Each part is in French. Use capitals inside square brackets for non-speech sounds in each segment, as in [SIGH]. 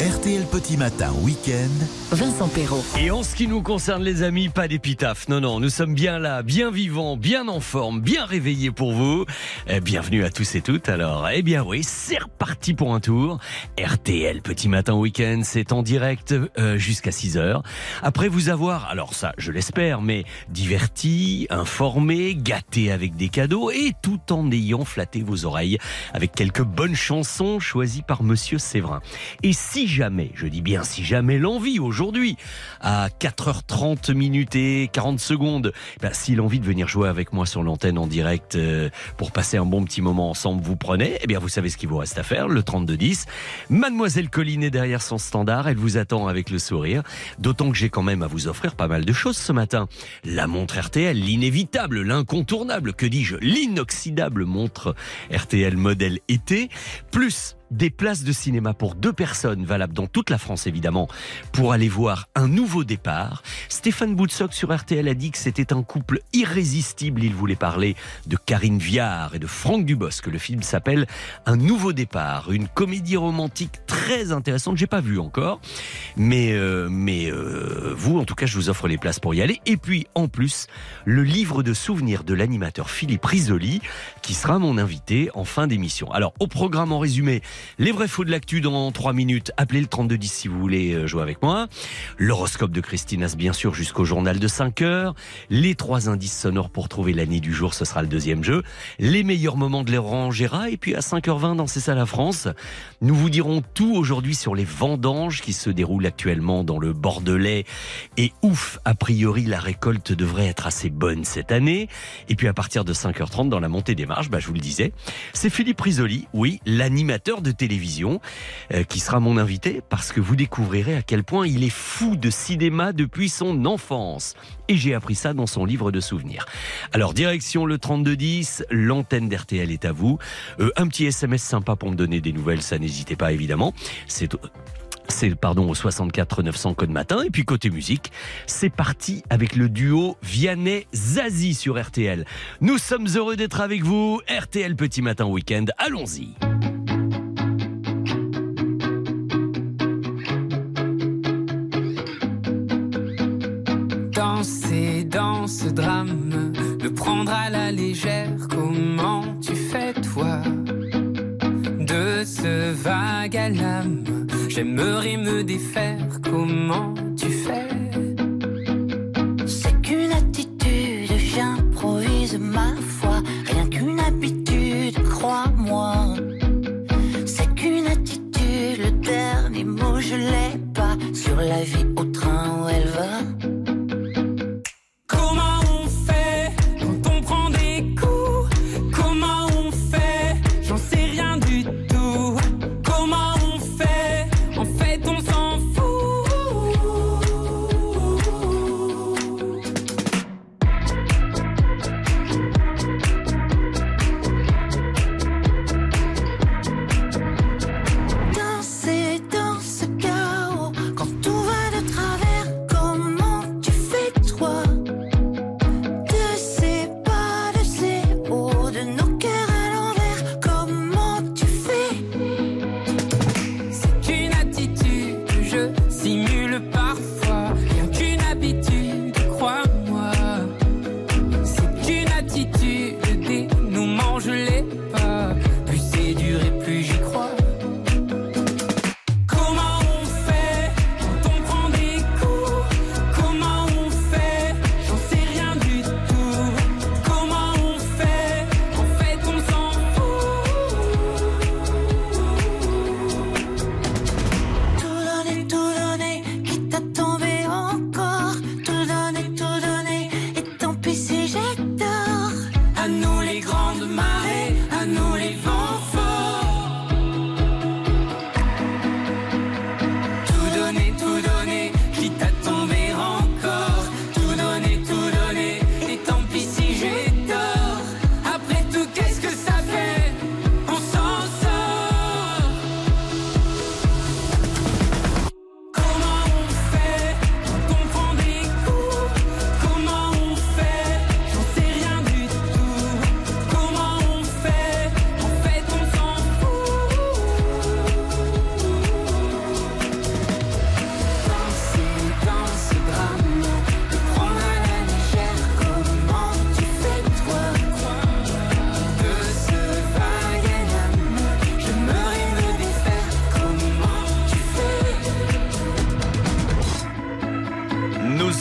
RTL Petit Matin Week-end. Vincent Perrault. Et en ce qui nous concerne, les amis, pas d'épitaphe. Non, non, nous sommes bien là, bien vivants, bien en forme, bien réveillés pour vous. Eh, bienvenue à tous et toutes. Alors, eh bien oui, c'est reparti pour un tour. RTL Petit Matin Week-end, c'est en direct euh, jusqu'à 6 heures. Après vous avoir, alors ça, je l'espère, mais diverti, informé, gâté avec des cadeaux et tout en ayant flatté vos oreilles avec quelques bonnes chansons choisies par Monsieur Séverin. Et si jamais, je dis bien si jamais l'envie aujourd'hui, à 4h30 minutes et 40 secondes, ben, si l'envie de venir jouer avec moi sur l'antenne en direct euh, pour passer un bon petit moment ensemble vous prenez, eh bien vous savez ce qu'il vous reste à faire, le 3210. Mademoiselle Colline est derrière son standard, elle vous attend avec le sourire, d'autant que j'ai quand même à vous offrir pas mal de choses ce matin. La montre RTL, l'inévitable, l'incontournable, que dis-je, l'inoxydable montre RTL modèle été, plus des places de cinéma pour deux personnes, valables dans toute la France évidemment, pour aller voir un nouveau départ. Stéphane Boutsock sur RTL a dit que c'était un couple irrésistible. Il voulait parler de Karine Viard et de Franck Dubosc. Le film s'appelle Un nouveau départ, une comédie romantique très intéressante. J'ai pas vu encore, mais euh, mais euh, vous, en tout cas, je vous offre les places pour y aller. Et puis en plus, le livre de souvenirs de l'animateur Philippe Risoli, qui sera mon invité en fin d'émission. Alors au programme en résumé. Les vrais faux de l'actu dans 3 minutes. Appelez le 3210 si vous voulez euh, jouer avec moi. L'horoscope de Christinas, bien sûr, jusqu'au journal de 5 heures. Les trois indices sonores pour trouver l'année du jour, ce sera le deuxième jeu. Les meilleurs moments de Gérard. Et puis à 5h20 dans C'est ça la France, nous vous dirons tout aujourd'hui sur les vendanges qui se déroulent actuellement dans le Bordelais. Et ouf, a priori, la récolte devrait être assez bonne cette année. Et puis à partir de 5h30 dans la montée des marches, bah, je vous le disais, c'est Philippe Risoli, oui, l'animateur de télévision, euh, qui sera mon invité parce que vous découvrirez à quel point il est fou de cinéma depuis son enfance. Et j'ai appris ça dans son livre de souvenirs. Alors, direction le 3210, l'antenne d'RTL est à vous. Euh, un petit SMS sympa pour me donner des nouvelles, ça n'hésitez pas évidemment. C'est c'est pardon au 64 900 code matin et puis côté musique, c'est parti avec le duo Vianney Zazie sur RTL. Nous sommes heureux d'être avec vous. RTL Petit Matin Week-end. Allons-y. Danser dans ce drame, le prendre à la légère, comment tu fais toi? De ce vague à l'âme, j'aimerais me défaire, comment tu fais?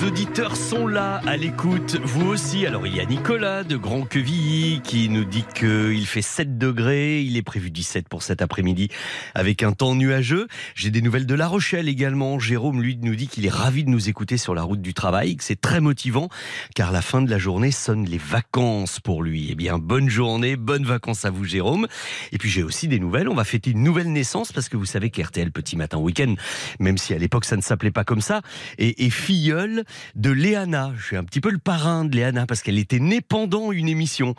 Auditeurs sont là à l'écoute, vous aussi. Alors il y a Nicolas de Grand Quevilly qui nous dit qu'il fait 7 degrés, il est prévu 17 pour cet après-midi avec un temps nuageux. J'ai des nouvelles de La Rochelle également. Jérôme lui nous dit qu'il est ravi de nous écouter sur la route du travail, que c'est très motivant car la fin de la journée sonne les vacances pour lui. Eh bien bonne journée, bonnes vacances à vous Jérôme. Et puis j'ai aussi des nouvelles, on va fêter une nouvelle naissance parce que vous savez qu'RTL Petit Matin Week-end, même si à l'époque ça ne s'appelait pas comme ça, et, et de Léana. Je suis un petit peu le parrain de Léana parce qu'elle était née pendant une émission.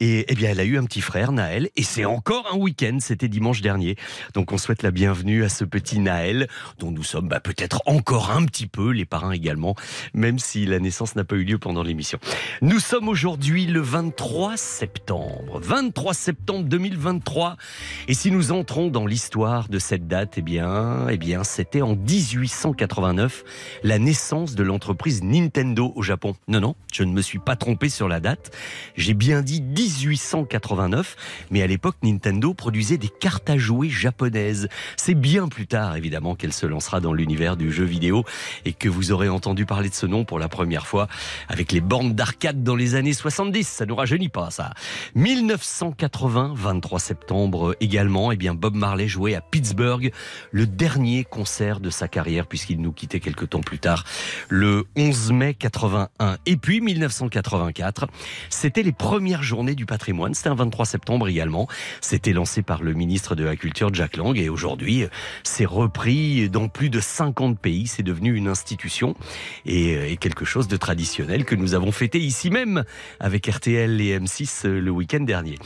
Et eh bien, elle a eu un petit frère, Naël, et c'est encore un week-end, c'était dimanche dernier. Donc on souhaite la bienvenue à ce petit Naël, dont nous sommes bah, peut-être encore un petit peu les parrains également, même si la naissance n'a pas eu lieu pendant l'émission. Nous sommes aujourd'hui le 23 septembre. 23 septembre 2023. Et si nous entrons dans l'histoire de cette date, eh bien, eh bien, c'était en 1889, la naissance de l'entreprise Nintendo au Japon. Non, non, je ne me suis pas trompé sur la date. J'ai bien dit 1889, mais à l'époque, Nintendo produisait des cartes à jouer japonaises. C'est bien plus tard, évidemment, qu'elle se lancera dans l'univers du jeu vidéo et que vous aurez entendu parler de ce nom pour la première fois avec les bornes d'arcade dans les années 70. Ça nous rajeunit pas, ça. 1980, 23 septembre également, eh bien, Bob Marley jouait à Pittsburgh le dernier concert de sa carrière puisqu'il nous quittait quelques temps plus tard, le 11 mai 81. Et puis 1984, c'était les premières journées du patrimoine. C'était un 23 septembre également. C'était lancé par le ministre de la Culture, Jack Lang. Et aujourd'hui, c'est repris dans plus de 50 pays. C'est devenu une institution et, et quelque chose de traditionnel que nous avons fêté ici même avec RTL et M6 le week-end dernier.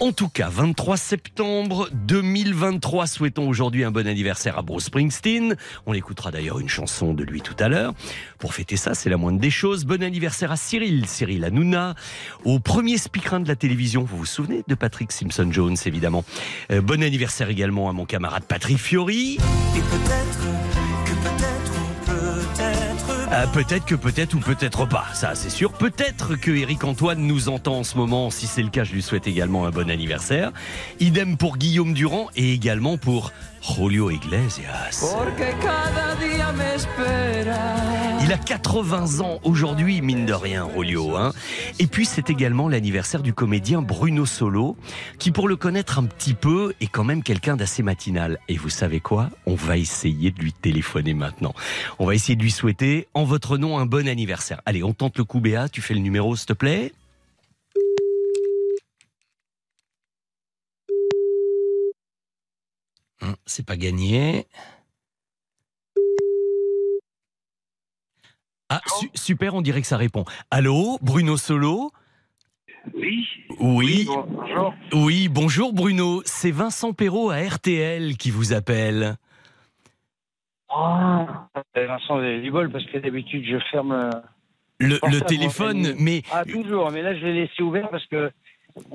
En tout cas, 23 septembre 2023, souhaitons aujourd'hui un bon anniversaire à Bruce Springsteen. On écoutera d'ailleurs une chanson de lui tout à l'heure. Pour fêter ça, c'est la moindre des choses. Bon anniversaire à Cyril, Cyril Hanouna, au premier speakerin de la télévision. Vous vous souvenez de Patrick Simpson-Jones, évidemment. Euh, bon anniversaire également à mon camarade Patrick Fiori. Et peut-être Euh, peut-être que peut-être ou peut-être pas, ça c'est sûr. Peut-être que Eric Antoine nous entend en ce moment. Si c'est le cas, je lui souhaite également un bon anniversaire. Idem pour Guillaume Durand et également pour Julio Iglesias. Il a 80 ans aujourd'hui, mine de rien, Julio. Hein. Et puis c'est également l'anniversaire du comédien Bruno Solo, qui pour le connaître un petit peu est quand même quelqu'un d'assez matinal. Et vous savez quoi? On va essayer de lui téléphoner maintenant. On va essayer de lui souhaiter en votre nom un bon anniversaire. Allez, on tente le coup Béa, tu fais le numéro s'il te plaît? C'est pas gagné. Ah, su- super, on dirait que ça répond. Allô, Bruno Solo? Oui. Oui, Bonjour. oui, bonjour Bruno. C'est Vincent Perrault à RTL qui vous appelle. Ah, Vincent, vous avez du bol parce que d'habitude je ferme. euh, Le, téléphone, mais Ah, toujours, mais là je l'ai laissé ouvert parce que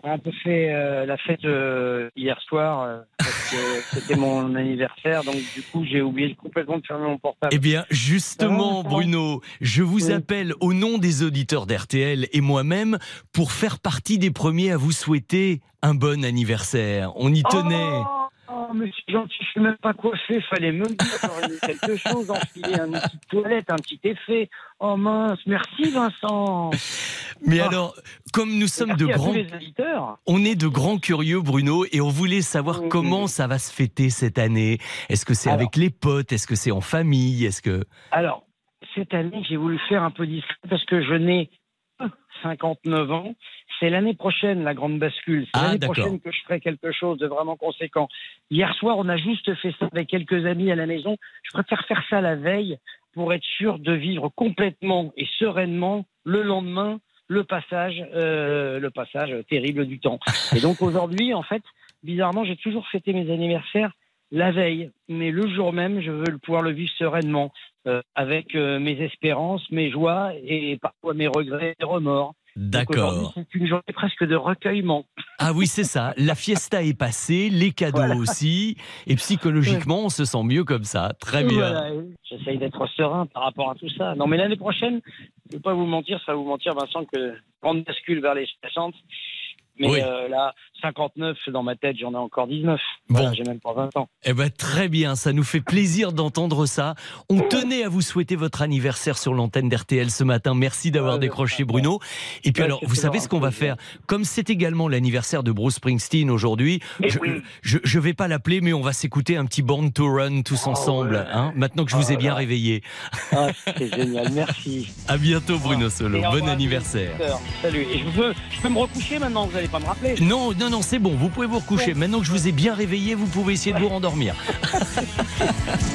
on a un peu fait euh, la fête euh, hier soir euh, parce que [LAUGHS] c'était mon anniversaire, donc du coup j'ai oublié complètement de fermer mon portable. Eh bien, justement, va. Bruno, je vous Oui. appelle au nom des auditeurs d'RTL et moi-même pour faire partie des premiers à vous souhaiter un bon anniversaire. On y tenait. Oh, oh, mais c'est gentil, je suis même pas coiffé, fallait me le dire, j'aurais mis quelque chose, enfiler un outil de toilette, un petit effet. Oh mince, merci Vincent. Mais Ah. alors, comme nous sommes Merci de grands, on est de grands curieux, Bruno, et on voulait savoir comment ça va se fêter cette année. Est-ce que c'est avec les potes? Est-ce que c'est en famille? Est-ce que Alors, cette année, j'ai voulu faire un peu discret parce que je n'ai 59 ans. C'est l'année prochaine, la grande bascule. C'est Ah, l'année prochaine que je ferai quelque chose de vraiment conséquent. Hier soir, on a juste fait ça avec quelques amis à la maison. Je préfère faire ça la veille pour être sûr de vivre complètement et sereinement le lendemain le passage, euh, le passage terrible du temps. Et donc [LAUGHS] aujourd'hui, en fait, bizarrement, j'ai toujours fêté mes anniversaires la veille, mais le jour même, je veux pouvoir le vivre sereinement, euh, avec euh, mes espérances, mes joies et parfois mes regrets et remords. D'accord. C'est une journée presque de recueillement. Ah oui, c'est ça. La fiesta est passée, les cadeaux Voilà. aussi, et psychologiquement, on se sent mieux comme ça. Très bien. Voilà, J'essaye d'être serein par rapport à tout ça. Non, mais l'année prochaine, je ne vais pas vous mentir, ça va vous mentir, Vincent, que grande bascule vers les 60. Mais Oui. euh, là, 59 dans ma tête, j'en ai encore 19. Bon. Voilà, j'ai même pas 20 ans. Eh ben très bien, ça nous fait plaisir d'entendre ça. On tenait à vous souhaiter votre anniversaire sur l'antenne d'RTL ce matin. Merci d'avoir Ouais, décroché. Bruno. Et puis Ouais, alors, vous savez ce qu'on va faire? Comme c'est également l'anniversaire de Bruce Springsteen aujourd'hui, je, oui. je, je vais pas l'appeler, mais on va s'écouter un petit Born to Run tous Oh, ensemble. ouais. hein, maintenant que je vous ai Oh bien réveillé. Ah, c'est génial, merci. [LAUGHS] À bientôt Bruno Solo. Bon anniversaire. Salut. Et je peux, je peux me recoucher maintenant, vous pas me rappeler. Non, non, non, c'est bon, vous pouvez vous recoucher. Maintenant que je vous ai bien réveillé, vous pouvez essayer de vous rendormir. [LAUGHS]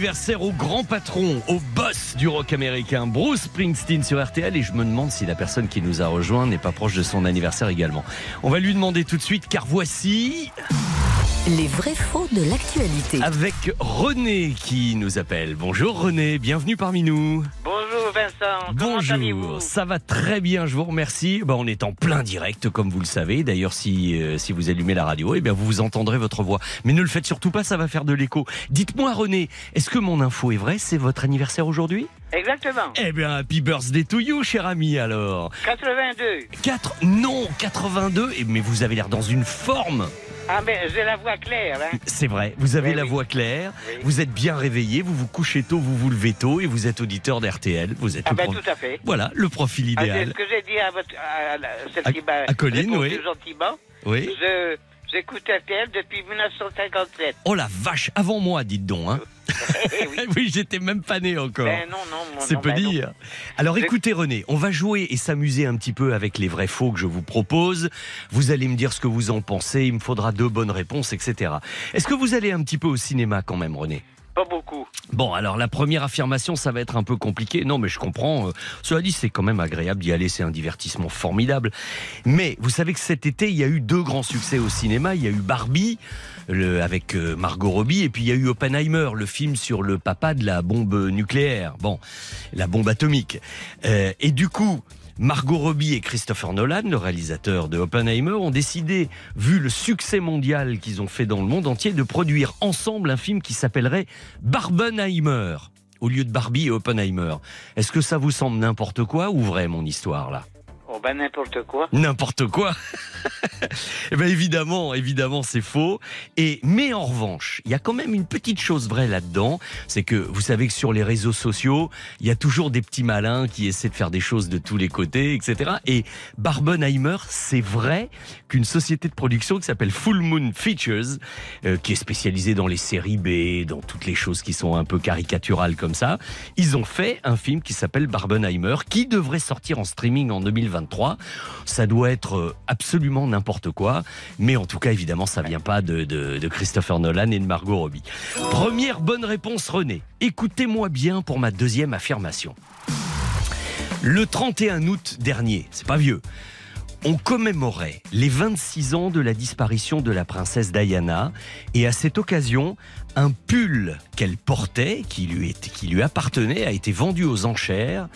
anniversaire au grand patron, au boss du rock américain, Bruce Springsteen sur RTL. Et je me demande si la personne qui nous a rejoint n'est pas proche de son anniversaire également. On va lui demander tout de suite, car voici Les vrais faux de l'actualité. avec René qui nous appelle. Bonjour René, bienvenue parmi nous. Bonjour Vincent, allez-vous Bonjour, ça va très bien, je vous remercie. Bah, on est en plein direct, comme vous le savez. D'ailleurs, si, euh, si vous allumez la radio, eh bien, vous vous entendrez votre voix. Mais ne le faites surtout pas, ça va faire de l'écho. Dites-moi, René, est-ce que mon info est vraie? C'est votre anniversaire aujourd'hui? Exactement, Eh bien, happy birthday to you, cher ami, alors. 82. 4, non, 82, Eh, mais vous avez l'air dans une forme. Ah mais j'ai la voix claire, hein C'est vrai, vous avez Oui, la oui. voix claire, Oui. vous êtes bien réveillé, vous vous couchez tôt, vous vous levez tôt et vous êtes auditeur d'RTL. Vous êtes Ah ben prof- tout à fait. Voilà, le profil Ah, c'est idéal. ce que j'ai dit à, votre, à À- qui m'a à Colline, oui. gentiment. Oui. Je, J'écoute RTL depuis 1957. Oh la vache, avant moi, dites donc. Hein. [LAUGHS] Eh oui. [LAUGHS] oui, j'étais même pas né encore. Ben non, C'est peu ben non. dire. Alors écoutez René, on va jouer et s'amuser un petit peu avec les vrais faux que je vous propose. Vous allez me dire ce que vous en pensez, il me faudra deux bonnes réponses, etc. Est-ce que vous allez un petit peu au cinéma quand même René? Pas beaucoup. Bon, alors la première affirmation, ça va être un peu compliqué. Non, mais je comprends. Euh, Cela dit, c'est quand même agréable d'y aller. C'est un divertissement formidable. Mais vous savez que cet été, il y a eu deux grands succès au cinéma. Il y a eu Barbie le- avec euh, Margot Robbie, et puis il y a eu Oppenheimer, le film sur le papa de la bombe nucléaire. Bon, la bombe atomique. Euh, et du coup. Margot Robbie et Christopher Nolan, le réalisateur de Oppenheimer, ont décidé, vu le succès mondial qu'ils ont fait dans le monde entier, de produire ensemble un film qui s'appellerait Barbenheimer au lieu de Barbie et Oppenheimer. Est-ce que ça vous semble n'importe quoi ou vrai mon histoire là? Oh ben n'importe quoi. N'importe quoi. [LAUGHS] Eh ben évidemment, évidemment, c'est faux. Et mais en revanche, il y a quand même une petite chose vraie là-dedans, c'est que vous savez que sur les réseaux sociaux, il y a toujours des petits malins qui essaient de faire des choses de tous les côtés, etc. Et Barbenheimer, c'est vrai qu'une société de production qui s'appelle Full Moon Features, euh, qui est spécialisée dans les séries B, dans toutes les choses qui sont un peu caricaturales comme ça, ils ont fait un film qui s'appelle Barbenheimer, qui devrait sortir en streaming en 2023. Ça doit être euh, absolument n'importe quoi, mais en tout cas, évidemment, ça vient pas de, Christopher Nolan et de Margot Robbie. Première bonne réponse, René. Écoutez-moi bien pour ma deuxième affirmation. Le 31 août dernier, c'est pas vieux, on commémorait les 26 ans de la disparition de la princesse Diana et à cette occasion, un pull qu'elle portait, qui lui appartenait, a été vendu aux enchères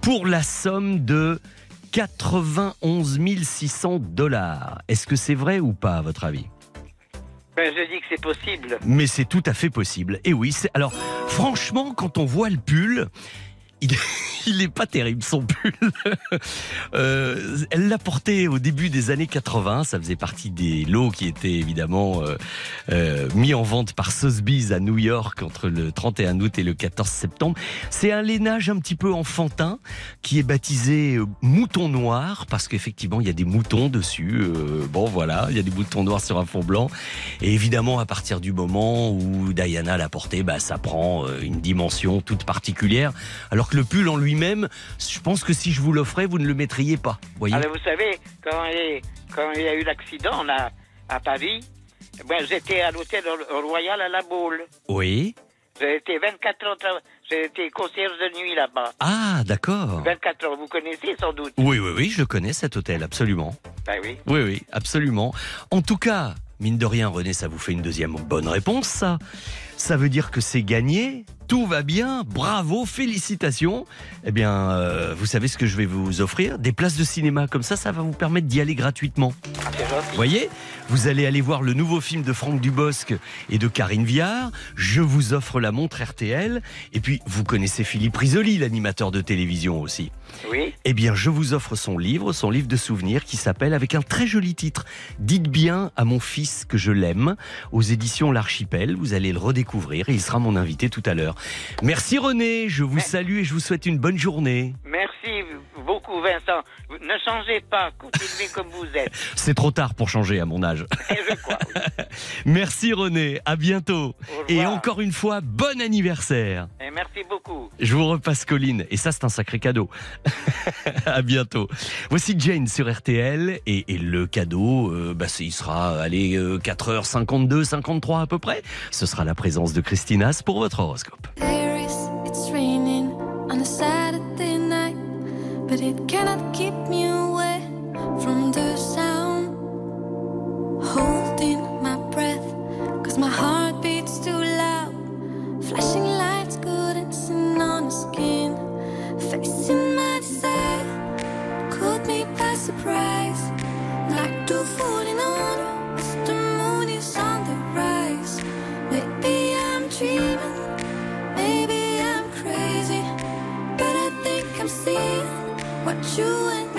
pour la somme de 91 600 dollars. Est-ce que c'est vrai ou pas à votre avis? Ben je dis que c'est possible. mais c'est tout à fait possible. Et oui, alors franchement, quand on voit le pull, il, [LAUGHS] il est pas terrible son pull. [LAUGHS] Euh, elle l'a porté au début des années 80. Ça faisait partie des lots qui étaient évidemment euh, euh, mis en vente par Sotheby's à New York entre le 31 août et le 14 septembre. C'est un lainage un petit peu enfantin qui est baptisé mouton noir parce qu'effectivement il y a des moutons dessus. Bon voilà, il y a des moutons noirs sur un fond blanc. Et évidemment, à partir du moment où Diana l'a porté, bah, ça prend une dimension toute particulière. Alors que le pull en lui-même, je pense que si je vous l'offrais, vous ne le mettriez pas. Voyez Alors vous savez, quand il, y a- quand il y a eu l'accident là, à Paris, ben, j'étais à l'hôtel Royal à la Baule. Oui. J'ai été 24 heures, tra- j'ai été concierge de nuit là-bas. Ah, d'accord. 24 heures, vous connaissez sans doute. Oui, oui, oui, je connais cet hôtel, absolument. Ben oui. Oui, oui, absolument. En tout cas, mine de rien, René, ça vous fait une deuxième bonne réponse, ça. Ça veut dire que c'est gagné, tout va bien, bravo, félicitations. Eh bien, euh, vous savez ce que je vais vous offrir? Des places de cinéma, comme ça, ça va vous permettre d'y aller gratuitement. Voyez? Vous allez aller voir le nouveau film de Franck Dubosc et de Karine Viard. Je vous offre la montre RTL. Et puis, vous connaissez Philippe Risoli, l'animateur de télévision aussi. Oui. Eh bien, je vous offre son livre, son livre de souvenirs qui s'appelle, avec un très joli titre, Dites bien à mon fils que je l'aime, aux éditions L'Archipel. Vous allez le redécouvrir et il sera mon invité tout à l'heure. Merci René, je vous salue et je vous souhaite une bonne journée. Merci beaucoup, Vincent. Ne changez pas, continuez comme vous êtes. [LAUGHS] C'est trop tard pour changer à mon âge. Et [LAUGHS] je crois. oui. Merci René, à bientôt. Et encore une fois, bon anniversaire. Et merci beaucoup. Je vous repasse Colline et ça c'est un sacré cadeau. [LAUGHS] à bientôt. Voici Jane sur RTL et, et le cadeau, euh, bah, il sera allez 4h52, 53 à peu près. Ce sera la présence de Christinas pour votre horoscope. Paris, but it cannot keep me away from the sound. Holding my breath, cause my heart beats too loud. Flashing lights dancing on the skin. Facing my desire, caught me by surprise. Like two falling what you and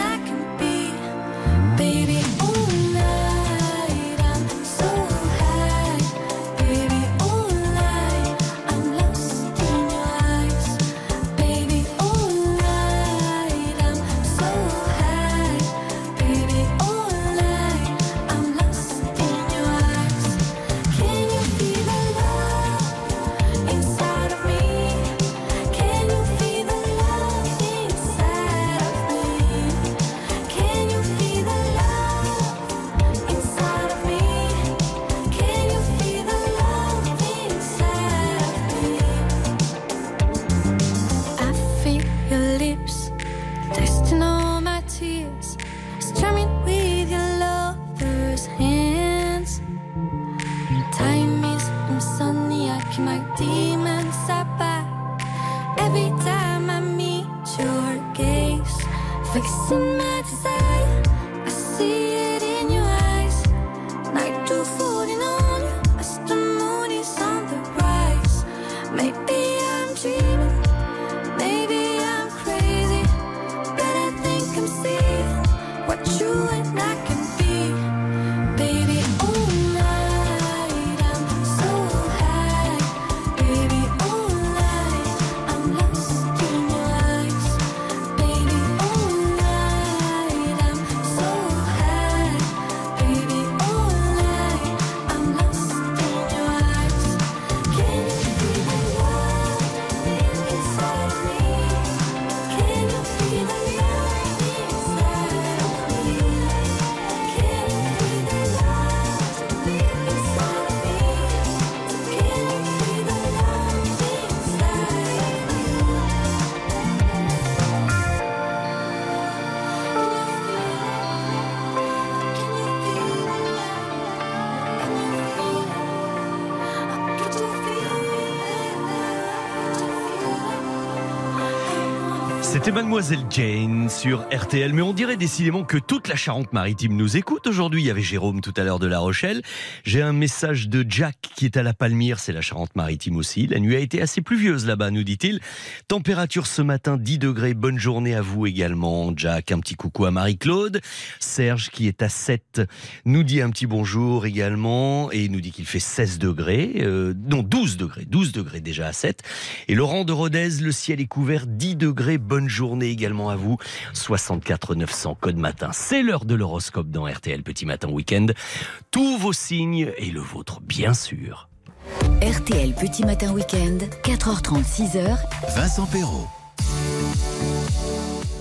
C'était Mademoiselle Jane sur RTL, mais on dirait décidément que toute la Charente-Maritime nous écoute. Aujourd'hui, il y avait Jérôme tout à l'heure de La Rochelle. J'ai un message de Jack qui est à la Palmyre, c'est la Charente-Maritime aussi. La nuit a été assez pluvieuse là-bas, nous dit-il. Température ce matin 10 degrés. Bonne journée à vous également, Jack. Un petit coucou à Marie-Claude. Serge qui est à 7 nous dit un petit bonjour également et nous dit qu'il fait 16 degrés. Euh, non, 12 degrés. 12 degrés déjà à 7. Et Laurent de Rodez, le ciel est couvert 10 degrés. Bonne journée également à vous. 64 900 code matin. C'est l'heure de l'horoscope dans RTL Petit Matin Week-end. Tous vos signes et le vôtre, bien sûr. RTL Petit Matin Week-end, 4h30, 6h. Vincent Perrault.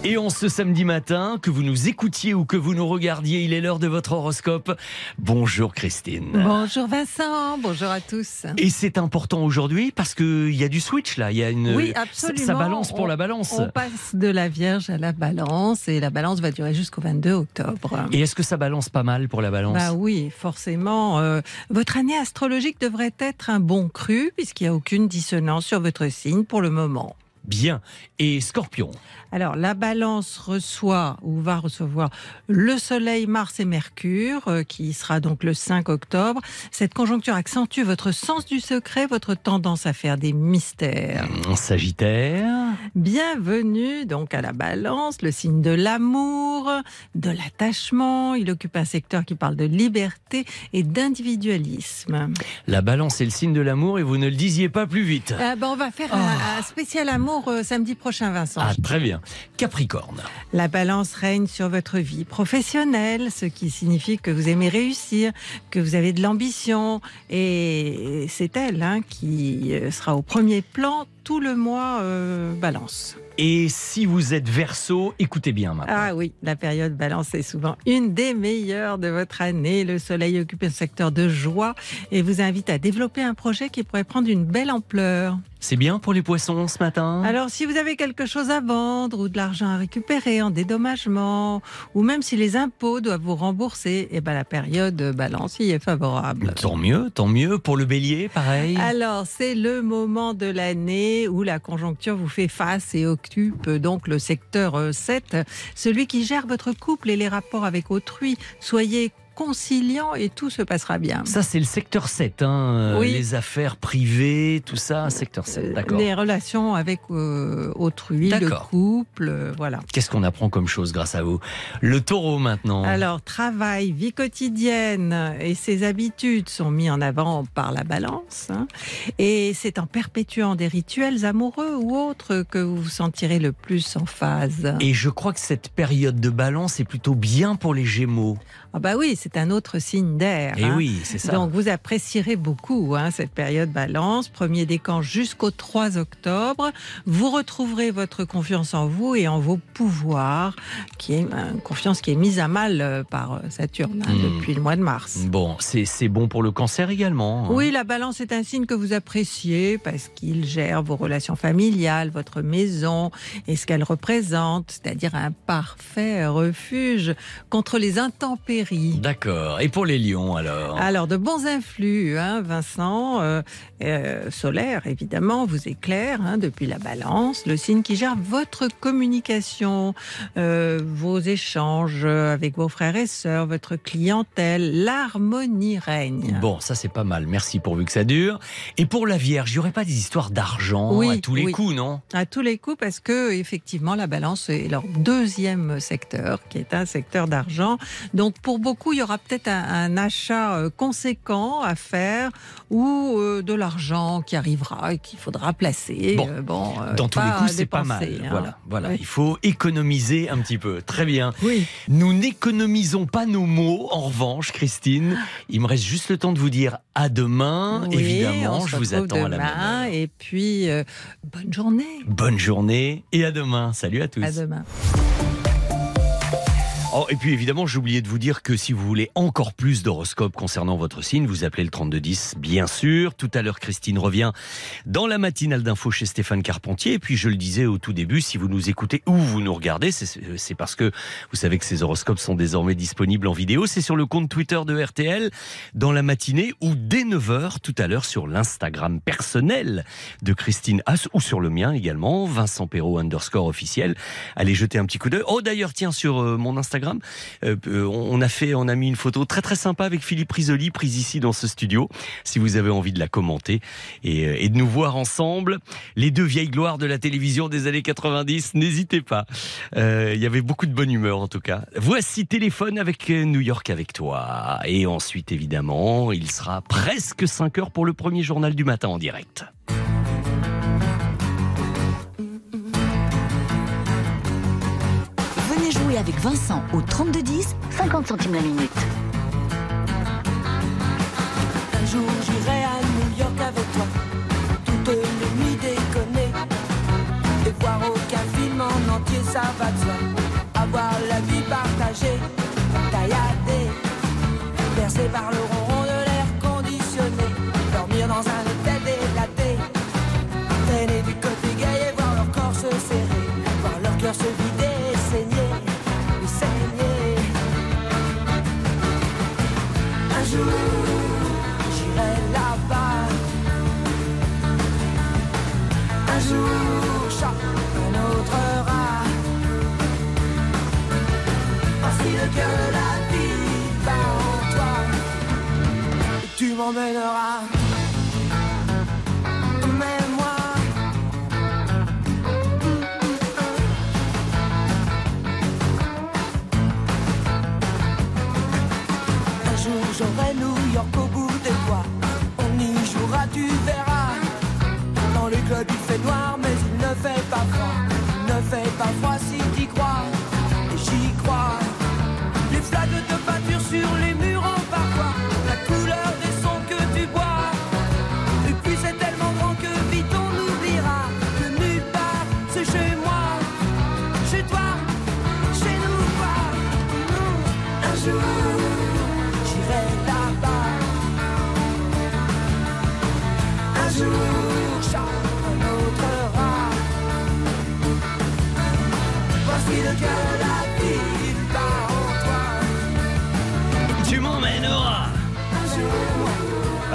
Et en ce samedi matin, que vous nous écoutiez ou que vous nous regardiez, il est l'heure de votre horoscope. Bonjour Christine. Bonjour Vincent, bonjour à tous. Et c'est important aujourd'hui parce qu'il y a du switch là, il y a une Oui, ça- absolument. Ça balance pour On- la balance. On passe de la Vierge à la Balance et la Balance va durer jusqu'au 22 octobre. Et est-ce que ça balance pas mal pour la balance Bah oui, forcément. euh, votre année astrologique devrait être un bon cru puisqu'il n'y a aucune dissonance sur votre signe pour le moment. Bien. Et Scorpion? Alors, la balance reçoit ou va recevoir le Soleil, Mars et Mercure, euh, qui sera donc le 5 octobre. Cette conjoncture accentue votre sens du secret, votre tendance à faire des mystères. Sagittaire Bienvenue donc à la balance, le signe de l'amour, de l'attachement. Il occupe un secteur qui parle de liberté et d'individualisme. La balance est le signe de l'amour et vous ne le disiez pas plus vite. Euh, ben, on va faire un, un spécial amour euh, samedi prochain, Vincent. Ah, très bien. Capricorne. La balance règne sur votre vie professionnelle, ce qui signifie que vous aimez réussir, que vous avez de l'ambition. Et c'est elle hein, qui euh, sera au premier plan tout le mois euh, balance. Et si vous êtes verso, écoutez bien maintenant. Ah oui, la période balance est souvent une des meilleures de votre année. Le soleil occupe un secteur de joie et vous invite à développer un projet qui pourrait prendre une belle ampleur. C'est bien pour les poissons ce matin Alors, si vous avez quelque chose à vendre ou de l'argent à récupérer en dédommagement, ou même si les impôts doivent vous rembourser, eh ben, la période balance y est favorable. Tant mieux, tant mieux. Pour le bélier, pareil. Alors, c'est le moment de l'année où la conjoncture vous fait face et occupe donc le secteur euh, 7, celui qui gère votre couple et les rapports avec autrui. Soyez conciliant et tout se passera bien. Ça, c'est le secteur 7. Hein. Oui. Les affaires privées, tout ça, secteur 7. D'accord. Les relations avec euh, autrui, le couple, euh, voilà. Qu'est-ce qu'on apprend comme chose grâce à vous? Le taureau maintenant. Alors, travail, vie quotidienne et ses habitudes sont mis en avant par la balance. hein. Et c'est en perpétuant des rituels amoureux ou autres que vous vous sentirez le plus en phase. Et je crois que cette période de balance est plutôt bien pour les gémeaux. Ah bah oui, c'est un autre signe d'air. Et hein. oui, c'est ça. Donc vous apprécierez beaucoup hein, cette période balance, premier décan jusqu'au 3 octobre. Vous retrouverez votre confiance en vous et en vos pouvoirs, qui est une confiance qui est mise à mal euh, par euh, Saturne hein, Hmm. depuis le mois de mars. Bon, c'est c'est bon pour le cancer également. Oui, la balance est un signe que vous appréciez parce qu'il gère vos relations familiales, votre maison et ce qu'elle représente, c'est-à-dire un parfait refuge contre les intempéries. D'accord. Et pour les lions alors Alors, de bons influx, hein, Vincent, euh, euh, solaire, évidemment, vous éclaire hein, depuis la balance, le signe qui gère votre communication, euh, vos échanges avec vos frères et sœurs, votre clientèle, l'harmonie règne. Bon, ça c'est pas mal. Merci pourvu que ça dure. Et pour la Vierge, il n'y aurait pas des histoires d'argent Oui, à tous les oui. coups, non? À tous les coups, parce que effectivement, la balance est leur deuxième secteur, qui est un secteur d'argent. Donc, pour beaucoup, il y aura peut-être un, un achat euh, conséquent à faire ou euh, de l'argent qui arrivera et qu'il faudra placer. Bon, Euh, bon, euh, Dans tous les coups, c'est pas mal. hein. Voilà, voilà. Oui. Il faut économiser un petit peu. Très bien. Oui. Nous n'économisons pas nos mots. En revanche, Christine, il me reste juste le temps de vous dire à demain. Oui, Évidemment, je vous attends à la même heure. Et puis, bonne journée. Bonne journée et à demain. Salut à tous. À demain. Oh, et puis évidemment, oublié de vous dire que si vous voulez encore plus d'horoscopes concernant votre signe, vous appelez le 3210, bien sûr. Tout à l'heure, Christine revient dans la matinale d'info chez Stéphane Carpentier. Et puis, je le disais au tout début, si vous nous écoutez ou vous nous regardez, c'est c'est parce que vous savez que ces horoscopes sont désormais disponibles en vidéo. C'est sur le compte Twitter de RTL, dans la matinée ou dès 9h tout à l'heure sur l'Instagram personnel de Christine Haas ou sur le mien également, Vincent Perrault underscore officiel. Allez jeter un petit coup d'œil. Oh d'ailleurs, tiens, sur euh, mon Instagram, euh, euh, on a fait, on a mis une photo très très sympa avec Philippe Risoli, prise ici dans ce studio. Si vous avez envie de la commenter et, euh, de nous voir ensemble, les deux vieilles gloires de la télévision des années 90, n'hésitez pas. Il y avait beaucoup de bonne humeur en tout cas. Voici téléphone avec New York avec toi. Et ensuite, évidemment, il sera presque 5 heures pour le premier journal du matin en direct. Avec Vincent au 3210, 50 centimes la minute. Un jour j'irai à New York avec toi, toutes les nuits déconner. Et voir aucun film en entier, ça va de soi. Avoir la vie partagée, tailladée, bercée par le ronron de l'air conditionné. Dormir dans un hôtel délaté, traîner du côté gay et voir leur corps se serrer. Voir leur cœur se vider j'irai là-bas. Un jour, chaque un autre rat. Facile que la vie en toi. Tu m'emmèneras. J'aurai New York au bout des doigts. On y jouera, tu verras. Dans les clubs il fait noir, mais il ne fait pas froid. Il ne fait pas froid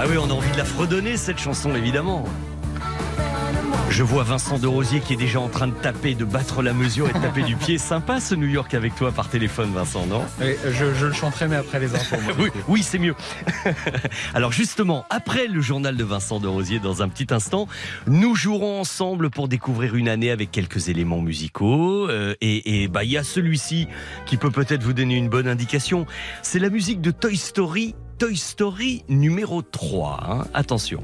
Ah oui, on a envie de la fredonner cette chanson évidemment. Je vois Vincent de Rosier qui est déjà en train de taper, de battre la mesure et de taper du pied. Sympa ce New York avec toi par téléphone, Vincent, non? Oui, je, je le chanterai, mais après les infos. [LAUGHS] Oui, c'est mieux. [LAUGHS] Alors justement, après le journal de Vincent de Rosier, dans un petit instant, nous jouerons ensemble pour découvrir une année avec quelques éléments musicaux. Euh, et et bah il y a celui-ci qui peut peut-être vous donner une bonne indication. C'est la musique de Toy Story. Toy Story numéro 3. hein. Attention.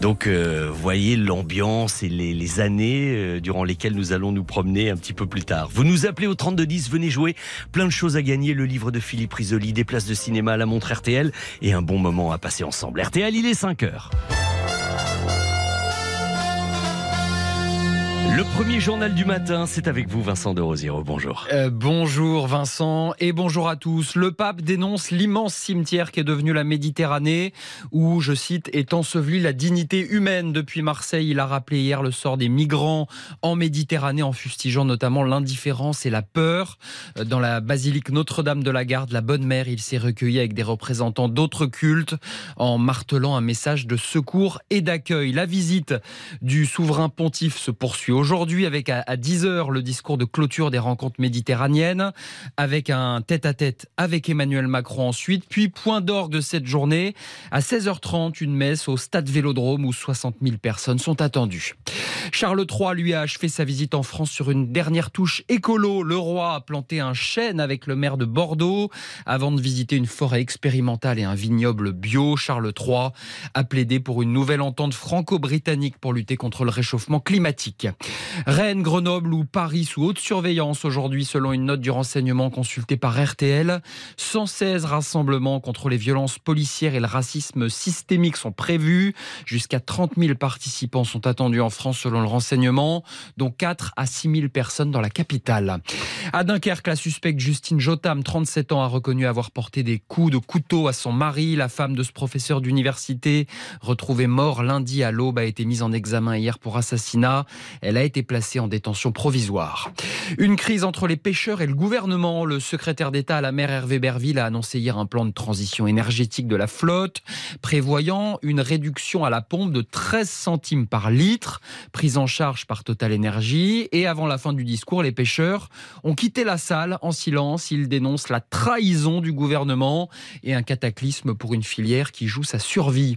Donc, euh, voyez l'ambiance et les, les années euh, durant lesquelles nous allons nous promener un petit peu plus tard. Vous nous appelez au 3210, venez jouer. Plein de choses à gagner. Le livre de Philippe Risoli, des places de cinéma à la montre RTL et un bon moment à passer ensemble. RTL, il est 5 heures. Le premier journal du matin, c'est avec vous, Vincent de Rosiero. Bonjour. Euh, bonjour Vincent et bonjour à tous. Le pape dénonce l'immense cimetière qui est devenu la Méditerranée, où, je cite, est ensevelie la dignité humaine. Depuis Marseille, il a rappelé hier le sort des migrants en Méditerranée, en fustigeant notamment l'indifférence et la peur. Euh, Dans la basilique Notre-Dame de la Garde, la Bonne Mère, il s'est recueilli avec des représentants d'autres cultes, en martelant un message de secours et d'accueil. La visite du souverain pontife se poursuit aujourd'hui avec à à 10h le discours de clôture des rencontres méditerranéennes, avec un tête-à-tête avec Emmanuel Macron ensuite, puis point d'orgue de cette journée, à 16h30, une messe au stade Vélodrome où 60 000 personnes sont attendues. Charles III, lui, a achevé sa visite en France sur une dernière touche écolo. Le roi a planté un chêne avec le maire de Bordeaux avant de visiter une forêt expérimentale et un vignoble bio. Charles III a plaidé pour une nouvelle entente franco-britannique pour lutter contre le réchauffement climatique. Rennes, Grenoble ou Paris sous haute surveillance aujourd'hui selon une note du renseignement consultée par RTL. 116 rassemblements contre les violences policières et le racisme systémique sont prévus. Jusqu'à 30 000 participants sont attendus en France selon le renseignement, dont 4 à 6 000 personnes dans la capitale. À Dunkerque, la suspecte Justine Jotam, 37 ans, a reconnu avoir porté des coups de couteau à son mari. La femme de ce professeur d'université, retrouvée mort lundi à l'aube, a été mise en examen hier pour assassinat. Elle a été placée en détention provisoire. Une crise entre les pêcheurs et le gouvernement. Le secrétaire d'État à la mer Hervé Berville a annoncé hier un plan de transition énergétique de la flotte, prévoyant une réduction à la pompe de 13 centimes par litre, prise en charge par Total Energy. Et avant la fin du discours, les pêcheurs ont quitté la salle en silence. Ils dénoncent la trahison du gouvernement et un cataclysme pour une filière qui joue sa survie.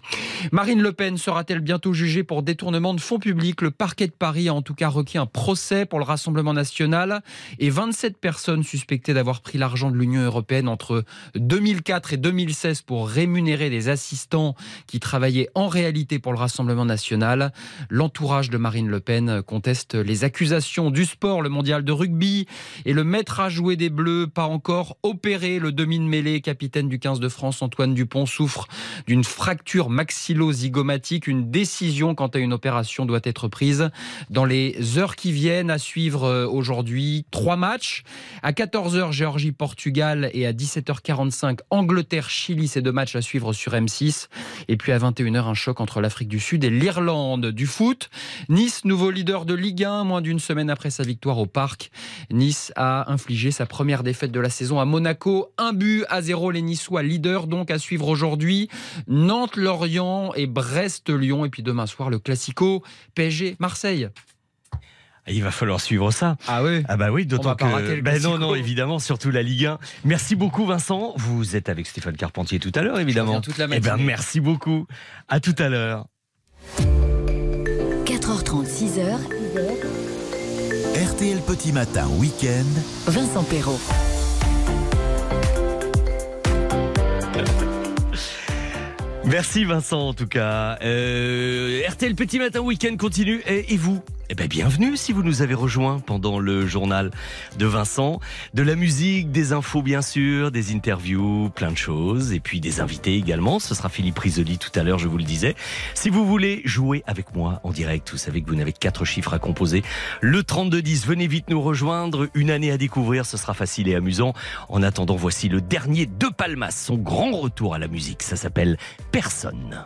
Marine Le Pen sera-t-elle bientôt jugée pour détournement de fonds publics? Le parquet de Paris a en tout cas requis un procès pour le Rassemblement national et 27 personnes suspectées d'avoir pris l'argent de l'Union européenne entre 2004 et 2016 pour rémunérer des assistants qui travaillaient en réalité pour le Rassemblement national. L'entourage de Marine Le Pen conteste les accusations du sport, le mondial de rugby et le maître à jouer des Bleus, pas encore opéré. Le demi de mêlée, capitaine du 15 de France, Antoine Dupont, souffre d'une fracture maxillo-zygomatique. Une décision quant à une opération doit être prise dans les heures qui viennent. À suivre euh, aujourd'hui, trois matchs. À 14h, Géorgie-Portugal et à 17h45, Angleterre-Chili. Ces deux matchs à suivre sur M6. Et puis à 21h, un choc entre l'Afrique du Sud et l'Irlande. Du foot, Nice, nouveau leader de Ligue 1, moins d'une semaine après sa victoire au Parc. Nice a infligé sa première défaite de la saison à Monaco. Un but à zéro, les Niçois leaders donc à suivre aujourd'hui. Nantes-Lorient et Brest-Lyon. Et puis demain soir, le Classico PSG-Marseille. Il va falloir suivre ça. Ah oui Ah bah oui, d'autant que... Ben non, non, évidemment, surtout la Ligue 1. Merci beaucoup Vincent. Vous êtes avec Stéphane Carpentier tout à l'heure, évidemment. toute la Eh ben, merci beaucoup. À tout à l'heure. 4h30, 6h, RTL Petit Matin Week-end. Vincent Perrault. Merci Vincent en tout cas. Euh, RTL Petit Matin Week-end continue. Et, et vous? Eh ben, bienvenue si vous nous avez rejoints pendant le journal de Vincent. De la musique, des infos bien sûr, des interviews, plein de choses. Et puis des invités également. Ce sera Philippe Risoli tout à l'heure, je vous le disais. Si vous voulez jouer avec moi en direct, vous savez que vous n'avez quatre chiffres à composer. Le 3210, venez vite nous rejoindre. Une année à découvrir, ce sera facile et amusant. En attendant, voici le dernier de Palmas, son grand retour à la musique. Ça s'appelle Personne.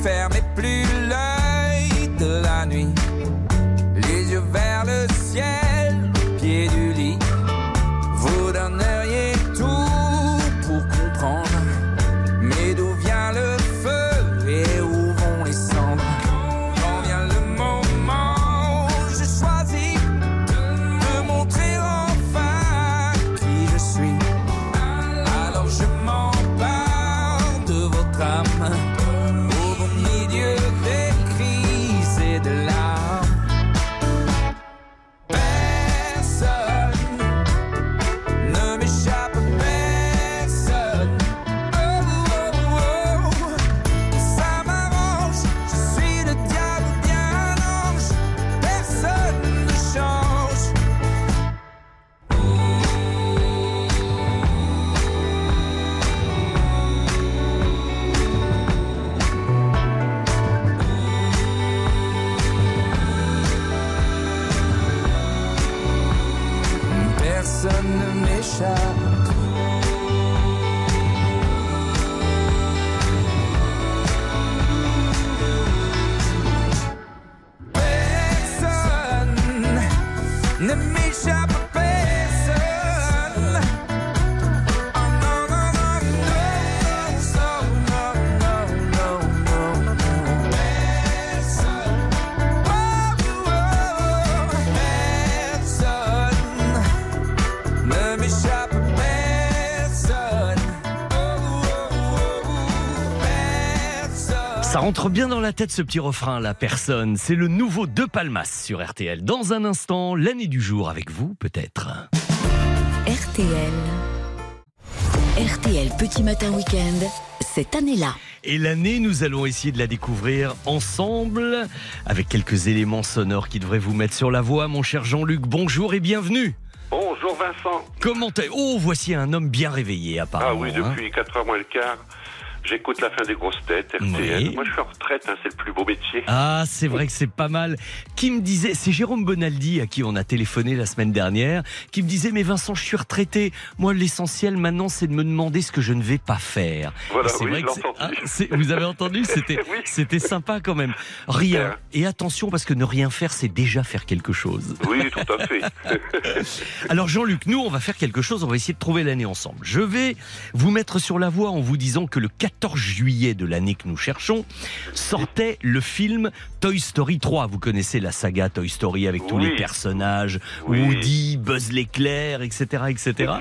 Ne fermez plus l'œil rentre bien dans la tête ce petit refrain, la personne. C'est le nouveau De Palmas sur RTL. Dans un instant, l'année du jour avec vous, peut-être. RTL. RTL Petit Matin Week-end, cette année-là. Et l'année, nous allons essayer de la découvrir ensemble avec quelques éléments sonores qui devraient vous mettre sur la voie. Mon cher Jean-Luc, bonjour et bienvenue. Bonjour Vincent. Comment t'es Oh, voici un homme bien réveillé Ah apparemment. oui, hein. depuis 4h moins le quart, j'écoute la fin des grosses têtes, RTL. Oui. Moi je suis en retraite, hein, c'est le plus beau métier. Ah, c'est vrai que c'est pas mal. Qui me disait, c'est Jérôme Bonaldi à qui on a téléphoné la semaine dernière, qui me disait, mais Vincent, je suis retraité. Moi, l'essentiel maintenant, c'est de me demander ce que je ne vais pas faire. Voilà, c'est oui, vrai que ah, vous avez entendu [LAUGHS] C'était, Oui. c'était sympa quand même. Rien. Et attention, parce que ne rien faire, c'est déjà faire quelque chose. Oui, tout à fait. [LAUGHS] Alors Jean-Luc, nous on va faire quelque chose, on va essayer de trouver l'année ensemble. Je vais vous mettre sur la voie en vous disant que le 14 juillet de l'année que nous cherchons sortait le film Toy Story 3. Vous connaissez la saga Toy Story avec tous les personnages, Oui. Woody, Buzz l'éclair, etc., etc.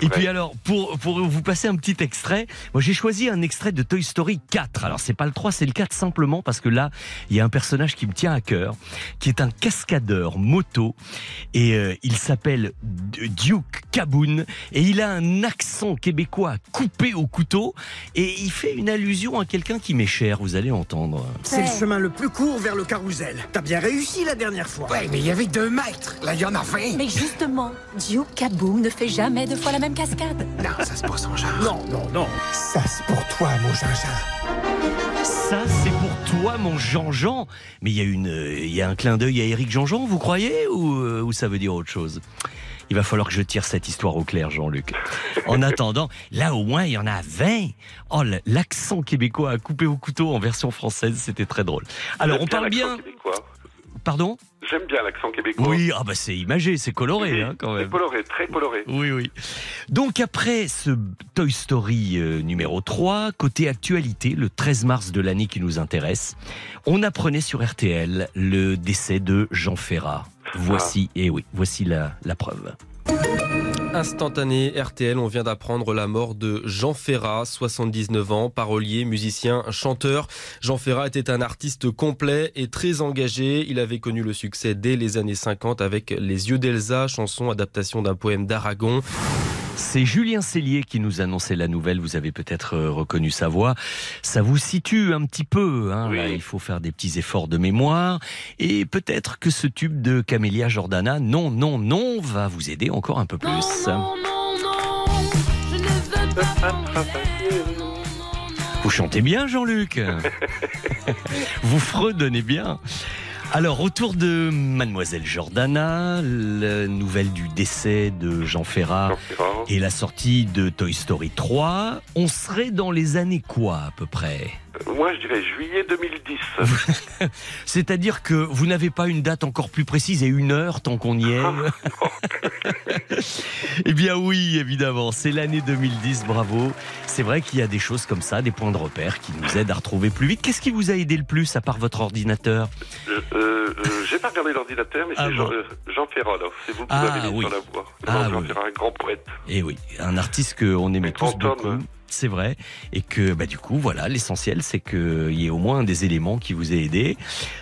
Et puis alors, pour, pour vous passer un petit extrait, moi j'ai choisi un extrait de Toy Story 4. Alors c'est pas le 3, c'est le 4 simplement parce que là, il y a un personnage qui me tient à cœur, qui est un cascadeur moto, et euh, il s'appelle Duke Caboon, et il a un accent québécois coupé au couteau, et il fait une allusion à quelqu'un qui m'est cher, vous allez entendre. C'est le chemin le plus court vers le carrousel. T'as bien réussi la dernière fois. Ouais, mais il y avait deux mètres. Là, il y en a vingt. Mais justement, Duke Kaboom ne fait jamais deux fois la même cascade. Non, ça se passe en genre. Non, non, non. Ça, c'est pour toi, mon Jean-Jean. Ça, c'est pour toi, mon Jean-Jean. Mais il y, a une, euh, il y a un clin d'œil à Éric Jean-Jean, vous croyez ou, euh, ou ça veut dire autre chose? Il va falloir que je tire cette histoire au clair, Jean-Luc. En attendant, là au moins, il y en a 20. Oh, l'accent québécois à couper au couteau en version française, c'était très drôle. Alors, on parle bien... québécois. Pardon J'aime bien l'accent québécois. Oui, ah bah c'est imagé, c'est coloré hein, quand C'est même. coloré, très coloré. Oui, oui. Donc après ce Toy Story euh, numéro 3, côté actualité, le 13 mars de l'année qui nous intéresse, on apprenait sur RTL le décès de Jean Ferrat. Voici, et oui, voici la, la preuve. Instantané RTL, on vient d'apprendre la mort de Jean Ferrat, 79 ans, parolier, musicien, chanteur. Jean Ferrat était un artiste complet et très engagé. Il avait connu le succès dès les années 50 avec Les yeux d'Elsa, chanson adaptation d'un poème d'Aragon. C'est Julien Cellier qui nous annonçait la nouvelle. Vous avez peut-être euh, reconnu sa voix. Ça vous situe un petit peu. Hein, là, il faut faire des petits efforts de mémoire. Et peut-être que ce tube de Camélia Jordana, non, non, non, va vous aider encore un peu plus. Vous chantez bien, Jean-Luc. [LAUGHS] vous fredonnez bien. Alors, autour de Mademoiselle Jordana, la nouvelle du décès de Jean Ferrat et la sortie de Toy Story 3, on serait dans les années quoi à peu près? Moi je dirais juillet 2010. [LAUGHS] C'est-à-dire que vous n'avez pas une date encore plus précise et une heure tant qu'on y est [LAUGHS] Eh bien oui, évidemment, c'est l'année 2010, bravo. C'est vrai qu'il y a des choses comme ça, des points de repère qui nous aident à retrouver plus vite. Qu'est-ce qui vous a aidé le plus à part votre ordinateur? Euh, euh, euh, J'ai pas regardé l'ordinateur, mais Ah c'est bon. Jean, euh, Jean Ferrat. C'est vous qui Ah, m'avez mis oui. sur la voie. Ah, Jean oui. Ferrat, un grand poète. Et oui, un artiste qu'on aimait tous beaucoup. C'est vrai. Et que, bah, du coup, voilà, l'essentiel, c'est qu'il y ait au moins des éléments qui vous ait aidé.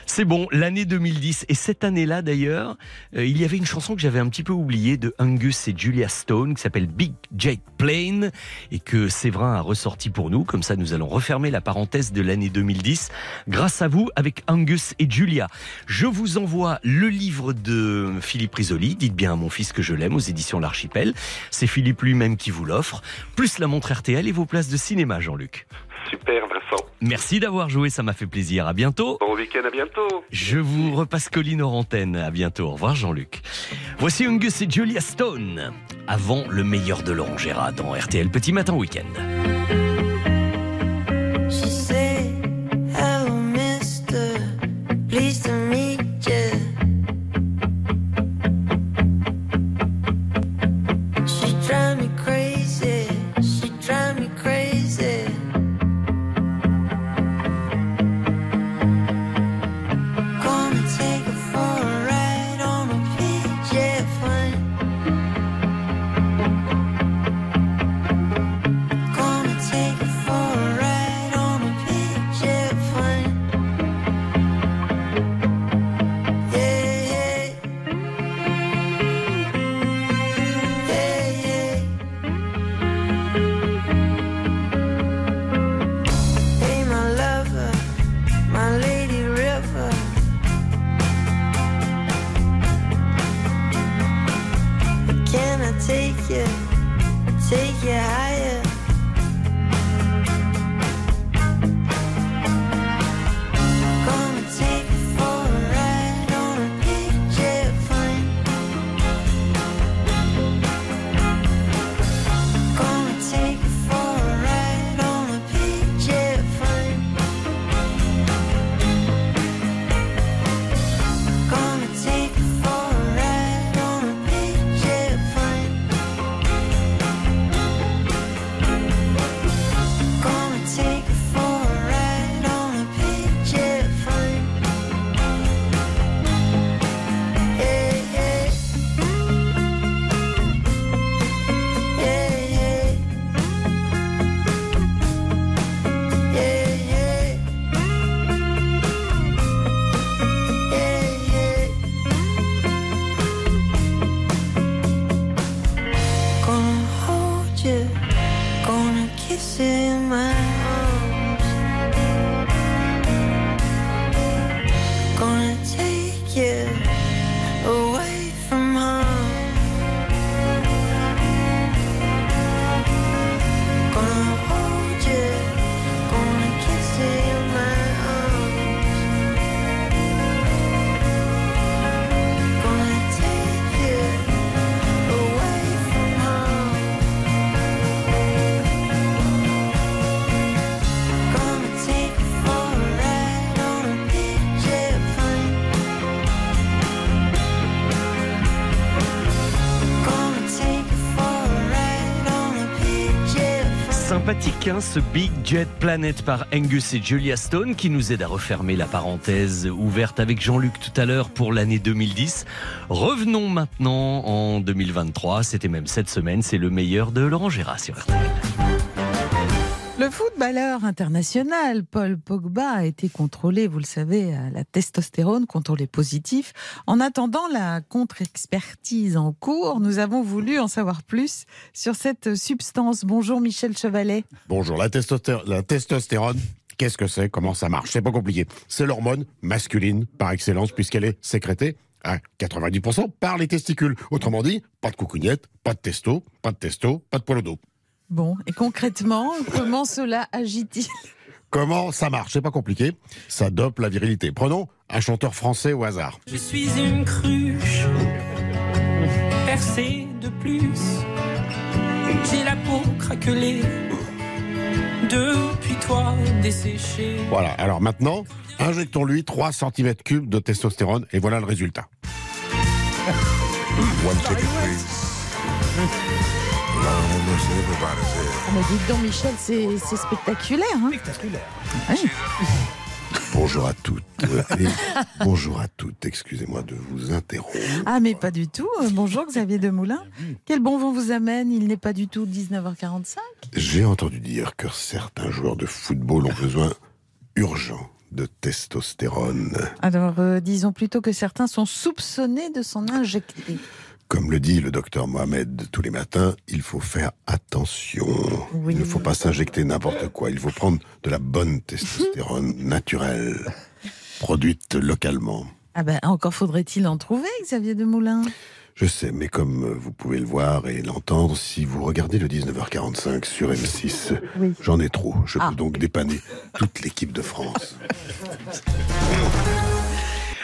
C'est bon, l'année 2010. Et cette année-là, d'ailleurs, euh, il y avait une chanson que j'avais un petit peu oubliée de Angus et Julia Stone qui s'appelle Big Jet Plane et que Séverin a ressorti pour nous. Comme ça, nous allons refermer la parenthèse de l'année 2010 grâce à vous avec Angus et Julia. Je vous envoie le livre de Philippe Risoli, Dites bien à mon fils que je l'aime aux éditions L'Archipel. C'est Philippe lui-même qui vous l'offre, plus la montre RTL et vos places de cinéma, Jean-Luc. Super, Vincent. Merci d'avoir joué, ça m'a fait plaisir. À bientôt. Bon week-end, à bientôt. Je vous repasse Colline hors antenne. À bientôt. Au revoir, Jean-Luc. Voici Angus et Julia Stone. Avant le meilleur de Laurent Gérard dans RTL Petit Matin Week-end. Ce Big Jet Planet par Angus et Julia Stone qui nous aide à refermer la parenthèse ouverte avec Jean-Luc tout à l'heure pour l'année 2010. Revenons maintenant en 2023. C'était même cette semaine. C'est le meilleur de Laurent Gérard sur RTL. Le footballeur international Paul Pogba a été contrôlé, vous le savez, à la testostérone, contrôlé positif. En attendant la contre-expertise en cours, nous avons voulu en savoir plus sur cette substance. Bonjour Michel Chevalet. Bonjour, la, testostérone, qu'est-ce que c'est? Comment ça marche? C'est pas compliqué. C'est l'hormone masculine par excellence puisqu'elle est sécrétée à 90% par les testicules. Autrement dit, pas de coucougnette, pas de testo, pas de testo, pas de poil au. Bon, et concrètement, comment cela agit-il? Comment ça marche? C'est pas compliqué. Ça dope la virilité. Prenons un chanteur français au hasard. Je suis une cruche percée de plus. J'ai la peau craquelée depuis toi desséchée. Voilà, alors maintenant, injectons-lui 3 cm3 de testostérone et voilà le résultat. [LAUGHS] One Mais dites donc Michel, c'est spectaculaire. Hein Ouais. [LAUGHS] Bonjour à toutes. euh, et bonjour à toutes. Excusez-moi de vous interrompre. Ah mais pas du tout. Euh, Bonjour Xavier Demoulin. Quel bon vent vous amène Il n'est pas du tout 19h45. J'ai entendu dire que certains joueurs de football ont besoin urgent de testostérone. Alors euh, disons plutôt que certains sont soupçonnés de s'en injecter. Comme le dit le docteur Mohamed tous les matins, il faut faire attention. Il ne faut pas s'injecter n'importe quoi. Il faut prendre de la bonne testostérone [LAUGHS] naturelle, produite localement. Ah ben encore faudrait-il en trouver Xavier Demoulin. Je sais, mais comme vous pouvez le voir et l'entendre, si vous regardez le 19h45 sur M6, j'en ai trop. Je peux donc dépanner toute l'équipe de France. [LAUGHS]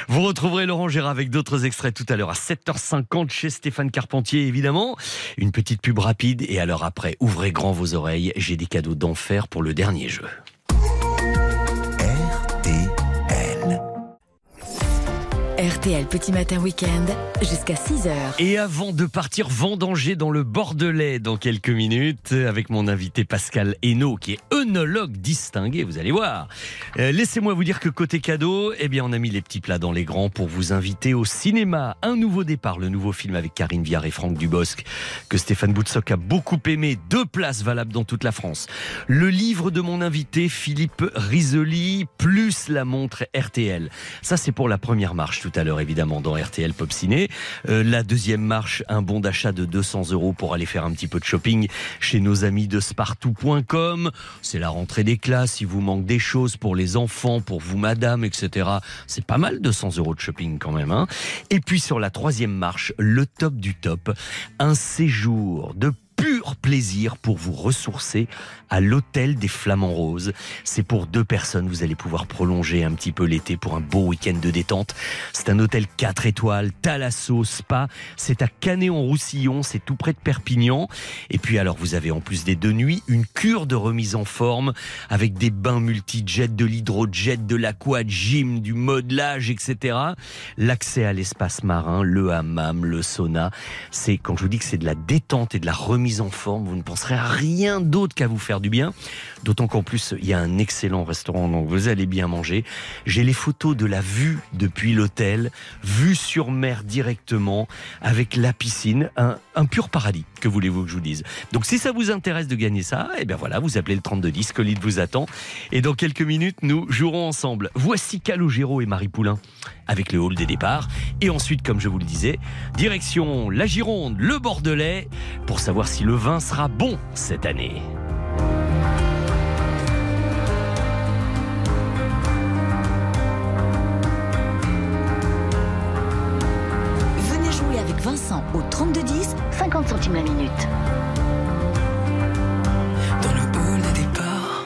Vous retrouverez Laurent Gérard avec d'autres extraits tout à l'heure à 7h50 chez Stéphane Carpentier, évidemment. Une petite pub rapide et alors après, ouvrez grand vos oreilles. J'ai des cadeaux d'enfer pour le dernier jeu. RTL Petit Matin Week-end jusqu'à 6h. Et avant de partir vendanger dans le Bordelais dans quelques minutes, avec mon invité Pascal Hainaut, qui est œnologue distingué, vous allez voir. Euh, Laissez-moi vous dire que côté cadeau, eh bien, on a mis les petits plats dans les grands pour vous inviter au cinéma. Un nouveau départ, le nouveau film avec Karine Viard et Franck Dubosc, que Stéphane Boutsock a beaucoup aimé. Deux places valables dans toute la France. Le livre de mon invité, Philippe Risoli, plus la montre RTL. Ça, c'est pour la première marche tout à l'heure, évidemment, dans RTL Pop Ciné. Euh, la deuxième marche, un bon d'achat de 200 euros pour aller faire un petit peu de shopping chez nos amis de spartou.com. C'est la rentrée des classes, il vous manque des choses pour les enfants, pour vous, madame, etc. C'est pas mal 200 euros de shopping quand même. Hein Et puis sur la troisième marche, le top du top, un séjour de pur plaisir pour vous ressourcer à l'hôtel des Flamands Roses. C'est pour deux personnes, vous allez pouvoir prolonger un petit peu l'été pour un beau week-end de détente. C'est un hôtel 4 étoiles, Thalasso, Spa. C'est à Canet-en-Roussillon, c'est tout près de Perpignan. Et puis alors, vous avez en plus des deux nuits, une cure de remise en forme avec des bains multi-jet, de l'hydrojet, de l'aqua gym, du modelage, etc. L'accès à l'espace marin, le hammam, le sauna. C'est, quand je vous dis que c'est de la détente et de la remise en forme, vous ne penserez à rien d'autre qu'à vous faire du bien. D'autant qu'en plus, il y a un excellent restaurant, donc vous allez bien manger. J'ai les photos de la vue depuis l'hôtel, vue sur mer directement, avec la piscine, un pur paradis, que voulez-vous que je vous dise. Donc si ça vous intéresse de gagner ça, eh bien voilà, vous appelez le 3210, Colide vous attend. Et dans quelques minutes, nous jouerons ensemble. Voici Calogero et Marie Poulain avec le hall des départs. Et ensuite, comme je vous le disais, direction la Gironde, le Bordelais, pour savoir si le vin sera bon cette année. Venez jouer avec Vincent au 3210, 50 centimes la minute. Dans le hall des départs,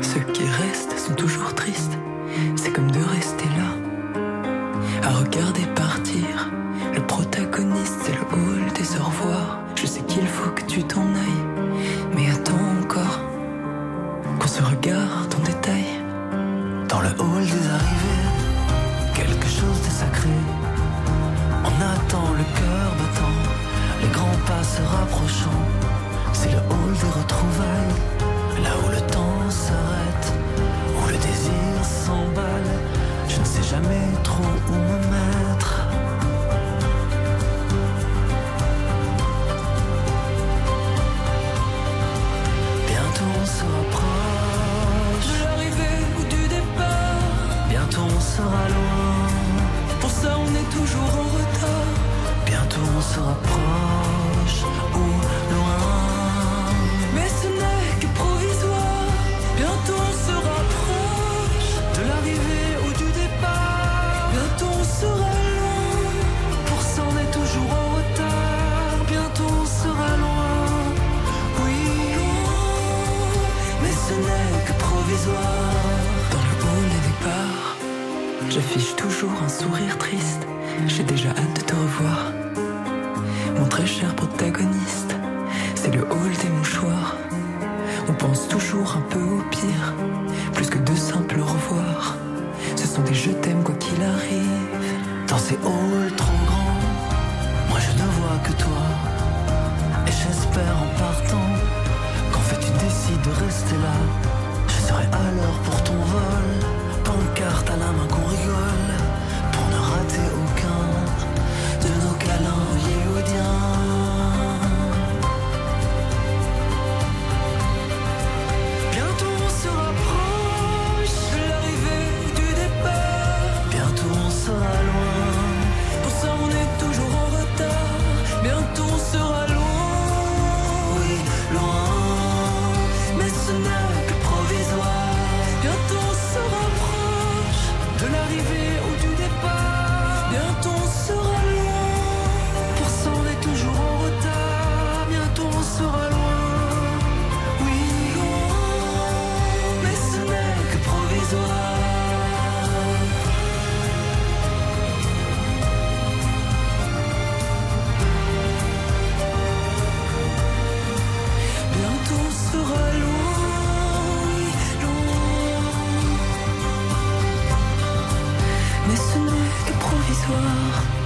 ceux qui restent sont toujours tristes. C'est comme de rester victoire.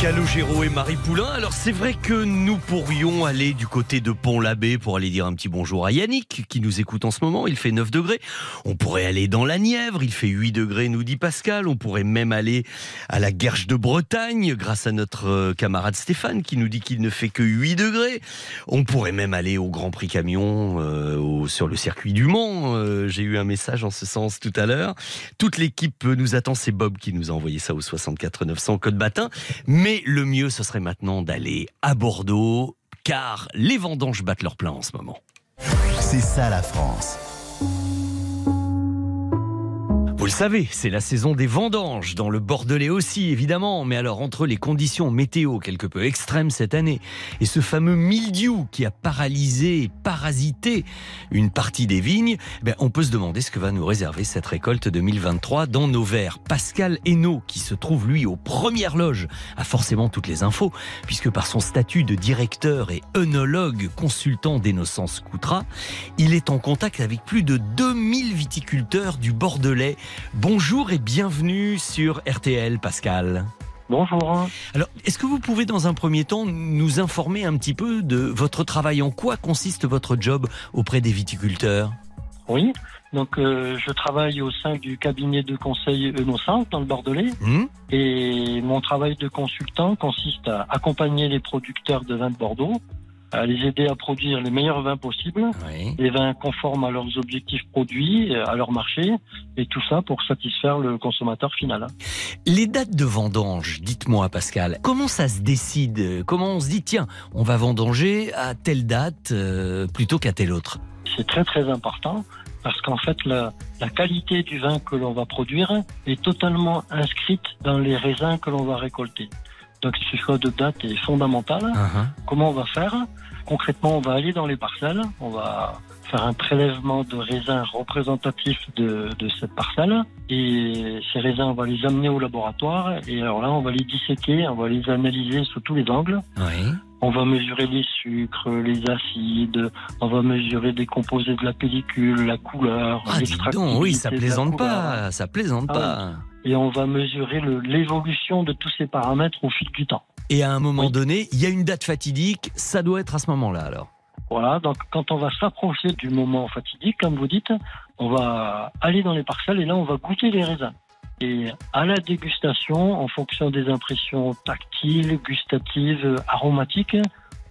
Calogero et Marie Poulain. Alors c'est vrai que nous pourrions aller du côté de Pont-l'Abbé pour aller dire un petit bonjour à Yannick qui nous écoute en ce moment. Il fait 9 degrés. On pourrait aller dans la Nièvre. Il fait 8 degrés, nous dit Pascal. On pourrait même aller à la Guerche de Bretagne grâce à notre euh, camarade Stéphane qui nous dit qu'il ne fait que 8 degrés. On pourrait même aller au Grand Prix Camion euh, sur le circuit du Mans. Euh, J'ai eu un message en ce sens tout à l'heure. Toute l'équipe nous attend. C'est Bob qui nous a envoyé ça au 64 900 code Batin. Mais le mieux, ce serait maintenant d'aller à Bordeaux, car les vendanges battent leur plein en ce moment. C'est ça la France. Vous le savez, c'est la saison des vendanges, dans le Bordelais aussi, évidemment. Mais alors, entre les conditions météo quelque peu extrêmes cette année et ce fameux mildiou qui a paralysé et parasité une partie des vignes, ben, on peut se demander ce que va nous réserver cette récolte 2023 dans nos verres. Pascal Hainaut, qui se trouve lui aux premières loges, a forcément toutes les infos, puisque par son statut de directeur et œnologue consultant d'Innocence Coutra, il est en contact avec plus de 2000 viticulteurs du Bordelais. Bonjour et bienvenue sur RTL, Pascal. Bonjour. Alors, est-ce que vous pouvez dans un premier temps nous informer un petit peu de votre travail? En quoi consiste votre job auprès des viticulteurs? Oui, donc euh, je travaille au sein du cabinet de conseil Innocent dans le Bordelais. Hmm Et mon travail de consultant consiste à accompagner les producteurs de vins de Bordeaux, à les aider à produire les meilleurs vins possibles, des vins conformes à leurs objectifs produits, à leur marché, et tout ça pour satisfaire le consommateur final. Les dates de vendange, dites-moi Pascal, comment ça se décide? Comment on se dit, tiens, on va vendanger à telle date euh, plutôt qu'à telle autre? C'est très très important parce qu'en fait la, la qualité du vin que l'on va produire est totalement inscrite dans les raisins que l'on va récolter. Donc ce choix de date est fondamental. Comment on va faire? Concrètement, on va aller dans les parcelles, on va faire un prélèvement de raisins représentatifs de, de cette parcelle. Et ces raisins, on va les amener au laboratoire. Et alors là, on va les disséquer, on va les analyser sous tous les angles. On va mesurer les sucres, les acides, on va mesurer des composés de la pellicule, la couleur, Ah, dis donc, oui, ça plaisante pas, ça plaisante Ah pas. Et on va mesurer l'évolution de tous ces paramètres au fil du temps. Et à un moment donné, il y a une date fatidique, ça doit être à ce moment-là alors. Voilà, donc quand on va s'approcher du moment fatidique, comme vous dites, on va aller dans les parcelles et là on va goûter les raisins. Et à la dégustation, en fonction des impressions tactiles, gustatives, aromatiques,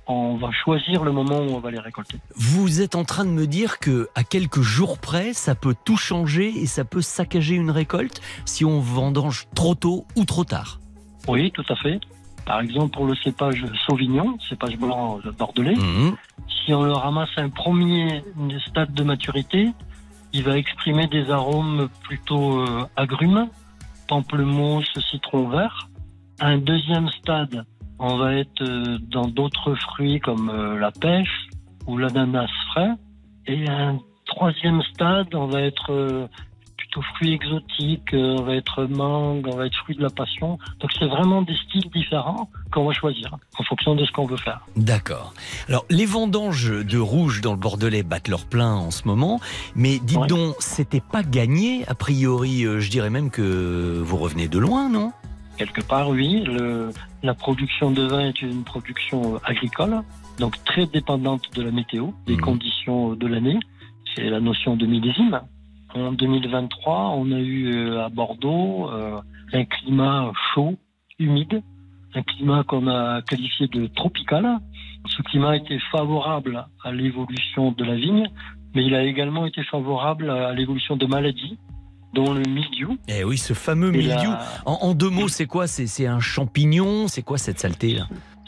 on va choisir le moment où on va les récolter. Vous êtes en train de me dire que à quelques jours près, ça peut tout changer et ça peut saccager une récolte si on vendange trop tôt ou trop tard. Oui, tout à fait. Par exemple, pour le cépage Sauvignon, cépage blanc bordelais, si on le ramasse à un premier stade de maturité, il va exprimer des arômes plutôt euh, agrumes, pamplemousse, citron vert. À un deuxième stade, on va être euh, dans d'autres fruits comme euh, la pêche ou l'ananas frais. Et un troisième stade, on va être euh, plutôt fruits exotiques, on va être mangue, on va être fruits de la passion. Donc c'est vraiment des styles différents qu'on va choisir en fonction de ce qu'on veut faire. D'accord. Alors, les vendanges de rouge dans le Bordelais battent leur plein en ce moment, mais dites donc, c'était pas gagné. A priori, je dirais même que vous revenez de loin, non? Quelque part, oui. Le- la production de vin est une production euh, agricole, donc très dépendante de la météo, des conditions de l'année. C'est la notion de millésime. En 2023, on a eu euh, à Bordeaux euh, un climat chaud, humide, un climat qu'on a qualifié de tropical. Ce climat a été favorable à l'évolution de la vigne, mais il a également été favorable à l'évolution de maladies, dont le mildiou. Eh oui, ce fameux la- mildiou. En, en deux mots, c'est quoi? C'est un champignon? C'est quoi cette saleté là?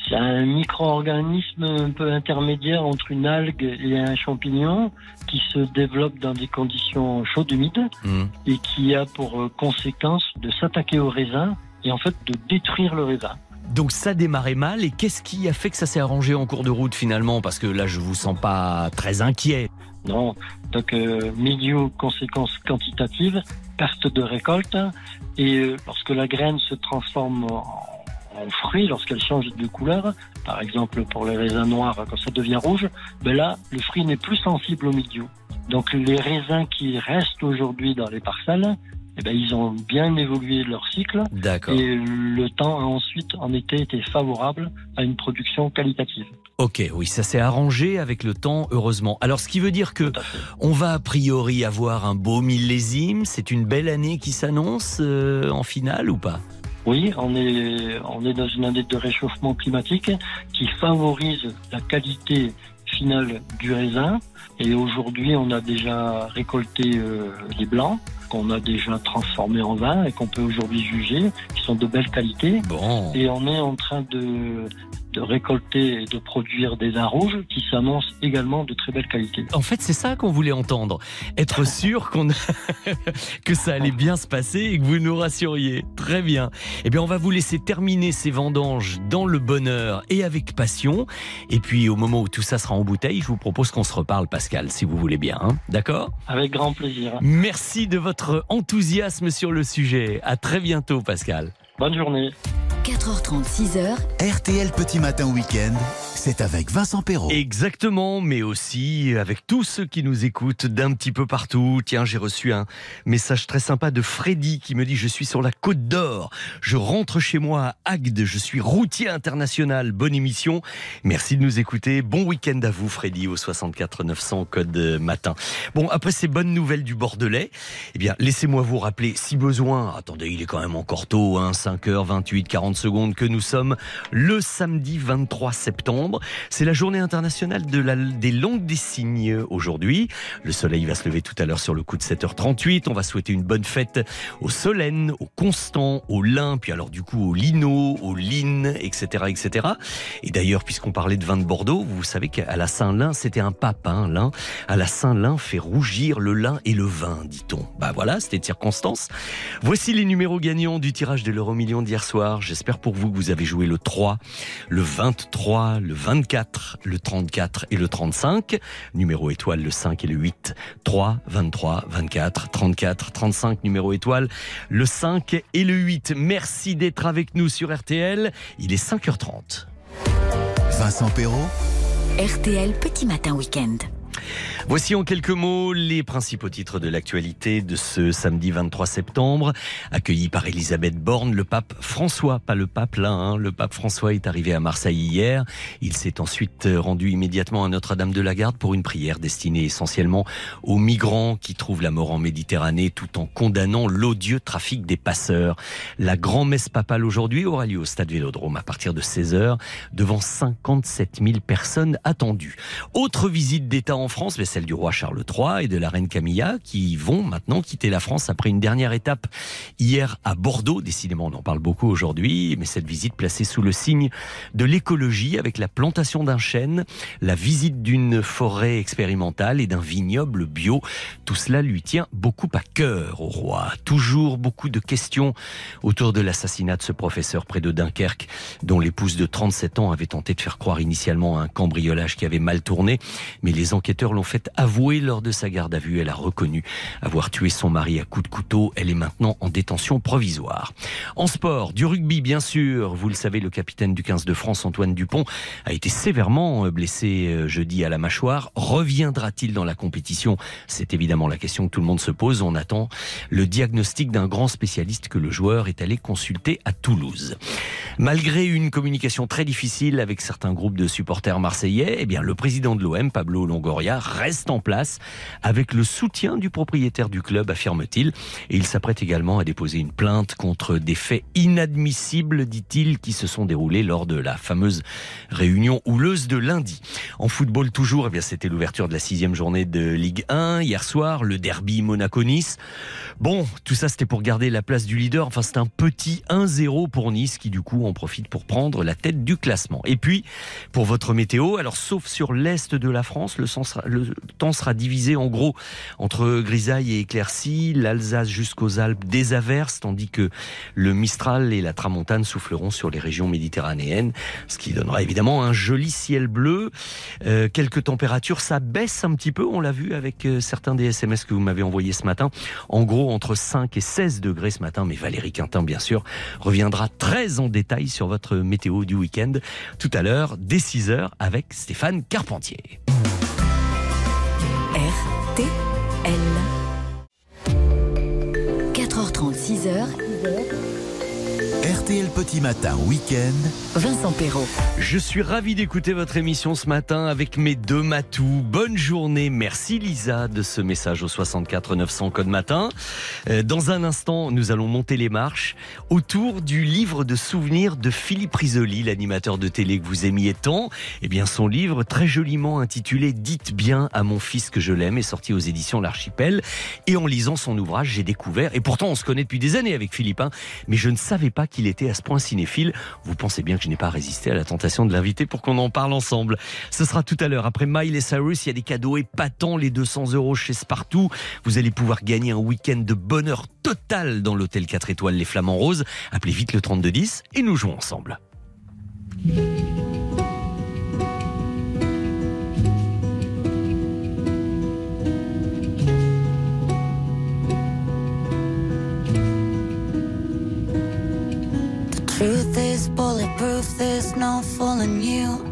C'est un micro-organisme un peu intermédiaire entre une algue et un champignon qui se développe dans des conditions chaudes humides et qui a pour conséquence de s'attaquer au raisin et en fait de détruire le raisin. Donc ça démarrait mal et qu'est-ce qui a fait que ça s'est arrangé en cours de route finalement? Parce que là, je vous sens pas très inquiet. Non, donc euh, milieu conséquences quantitatives, perte de récolte et euh, lorsque la graine se transforme en, fruit, lorsqu'elle change de couleur, par exemple pour les raisins noirs quand ça devient rouge, ben là le fruit n'est plus sensible au milieu. Donc les raisins qui restent aujourd'hui dans les parcelles, eh ben, ils ont bien évolué leur cycle. D'accord. Et le temps a ensuite, en été, été favorable à une production qualitative. Ok, oui, ça s'est arrangé avec le temps, heureusement. Alors, ce qui veut dire que on va a priori avoir un beau millésime. C'est une belle année qui s'annonce euh, en finale ou pas? Oui, on est, on est dans une année de réchauffement climatique qui favorise la qualité finale du raisin. Et aujourd'hui, on a déjà récolté euh, les blancs qu'on a déjà transformés en vin et qu'on peut aujourd'hui juger, qui sont de belle qualité. Bon. Et on est en train de, de récolter et de produire des vins rouges qui s'annoncent également de très belle qualité. En fait, c'est ça qu'on voulait entendre. Être [LAUGHS] sûr qu'on [LAUGHS] que ça allait bien se passer et que vous nous rassuriez. Très bien. Eh bien, on va vous laisser terminer ces vendanges dans le bonheur et avec passion. Et puis, au moment où tout ça sera en bouteille, je vous propose qu'on se reparle, Pascal, si vous voulez bien. hein. D'accord? Avec grand plaisir. Merci de votre enthousiasme sur le sujet. À très bientôt, Pascal. Bonne journée. 4h30, 6h. RTL Petit Matin Week-end, c'est avec Vincent Perrault. Exactement, mais aussi avec tous ceux qui nous écoutent d'un petit peu partout. Tiens, j'ai reçu un message très sympa de Freddy qui me dit Je suis sur la côte d'Or. Je rentre chez moi à Agde. Je suis routier international. Bonne émission. Merci de nous écouter. Bon week-end à vous, Freddy, au 64 900 code matin. Bon, après ces bonnes nouvelles du Bordelais, eh bien, laissez-moi vous rappeler, si besoin, attendez, il est quand même encore tôt, hein, 5h28, 40 secondes, que nous sommes le samedi 23 septembre. C'est la journée internationale de la, des langues des signes aujourd'hui. Le soleil va se lever tout à l'heure sur le coup de 7h38. On va souhaiter une bonne fête aux Solène, aux Constant, aux Lin, puis alors du coup aux Lino, aux Lines, etc., etc. Et d'ailleurs, puisqu'on parlait de vin de Bordeaux, vous savez qu'à la Saint-Lin, c'était un pape, hein, Lin. À la Saint-Lin fait rougir le lin et le vin, dit-on. Bah voilà, c'était de circonstance. Voici les numéros gagnants du tirage de l'euro million d'hier soir. J'espère pour vous que vous avez joué le 3, le 23, le 24, le 34 et le 35. Numéro étoile le 5 et le 8. 3, 23, 24, 34, 35. Numéro étoile le 5 et le 8. Merci d'être avec nous sur RTL. Il est 5h30. Vincent Perrault, RTL Petit Matin Week-end. Voici en quelques mots les principaux titres de l'actualité de ce samedi 23 septembre. Accueilli par Elisabeth Borne, le pape François, pas le pape là, hein, le pape François est arrivé à Marseille hier. Il s'est ensuite rendu immédiatement à Notre-Dame de la Garde pour une prière destinée essentiellement aux migrants qui trouvent la mort en Méditerranée tout en condamnant l'odieux trafic des passeurs. La grand-messe papale aujourd'hui aura lieu au stade Vélodrome à partir de 16h devant 57 000 personnes attendues. Autre visite d'État en France, mais celle du roi Charles III et de la reine Camilla, qui vont maintenant quitter la France après une dernière étape hier à Bordeaux. Décidément, on en parle beaucoup aujourd'hui, mais cette visite placée sous le signe de l'écologie avec la plantation d'un chêne, la visite d'une forêt expérimentale et d'un vignoble bio. Tout cela lui tient beaucoup à cœur au roi. Toujours beaucoup de questions autour de l'assassinat de ce professeur près de Dunkerque, dont l'épouse de 37 ans avait tenté de faire croire initialement à un cambriolage qui avait mal tourné, mais les enquêteurs l'ont fait avouer lors de sa garde à vue. Elle a reconnu avoir tué son mari à coups de couteau. Elle est maintenant en détention provisoire. En sport, du rugby bien sûr. Vous le savez, le capitaine du 15 de France, Antoine Dupont, a été sévèrement blessé euh, jeudi à la mâchoire. Reviendra-t-il dans la compétition? C'est évidemment la question que tout le monde se pose. On attend le diagnostic d'un grand spécialiste que le joueur est allé consulter à Toulouse. Malgré une communication très difficile avec certains groupes de supporters marseillais, eh bien, le président de l'OM, Pablo Longoria, reste en place avec le soutien du propriétaire du club, affirme-t-il. Et il s'apprête également à déposer une plainte contre des faits inadmissibles, dit-il, qui se sont déroulés lors de la fameuse réunion houleuse de lundi. En football toujours, eh bien, c'était l'ouverture de la sixième journée de Ligue 1 hier soir, le derby Monaco-Nice. Bon, tout ça c'était pour garder la place du leader. Enfin, c'est un petit 1-0 pour Nice qui du coup en profite pour prendre la tête du classement. Et puis, pour votre météo, alors sauf sur l'est de la France, le, sens le temps sera divisé en gros entre grisaille et éclaircie, l'Alsace jusqu'aux Alpes des averses, tandis que le Mistral et la Tramontane souffleront sur les régions méditerranéennes, ce qui donnera évidemment un joli ciel bleu. Euh, quelques températures, ça baisse un petit peu, on l'a vu avec euh, certains des SMS que vous m'avez envoyés ce matin. En gros, entre 5 et 16 degrés ce matin, mais Valérie Quintin, bien sûr, reviendra très en détail sur votre météo du week-end tout à l'heure, dès 6 heures, avec Stéphane Carpentier. RTL. RTL Petit Matin Week-end. Vincent Perrault. Je suis ravi d'écouter votre émission ce matin avec mes deux matous. Bonne journée. Merci Lisa de ce message au 64 900 code matin. Euh, Dans un instant, nous allons monter les marches autour du livre de souvenirs de Philippe Risoli, l'animateur de télé que vous aimiez tant. Eh bien, son livre très joliment intitulé Dites bien à mon fils que je l'aime est sorti aux éditions L'Archipel. Et en lisant son ouvrage, j'ai découvert, et pourtant on se connaît depuis des années avec Philippe, hein, mais je ne savais pas qu'il était à ce point cinéphile. Vous pensez bien que je n'ai pas résisté à la tentation de l'inviter pour qu'on en parle ensemble. Ce sera tout à l'heure. Après Miley Cyrus, il y a des cadeaux épatants, les 200 euros chez Spartoo. Vous allez pouvoir gagner un week-end de bonheur total dans l'hôtel 4 étoiles Les Flamands Roses. Appelez vite le 3210 et nous jouons ensemble.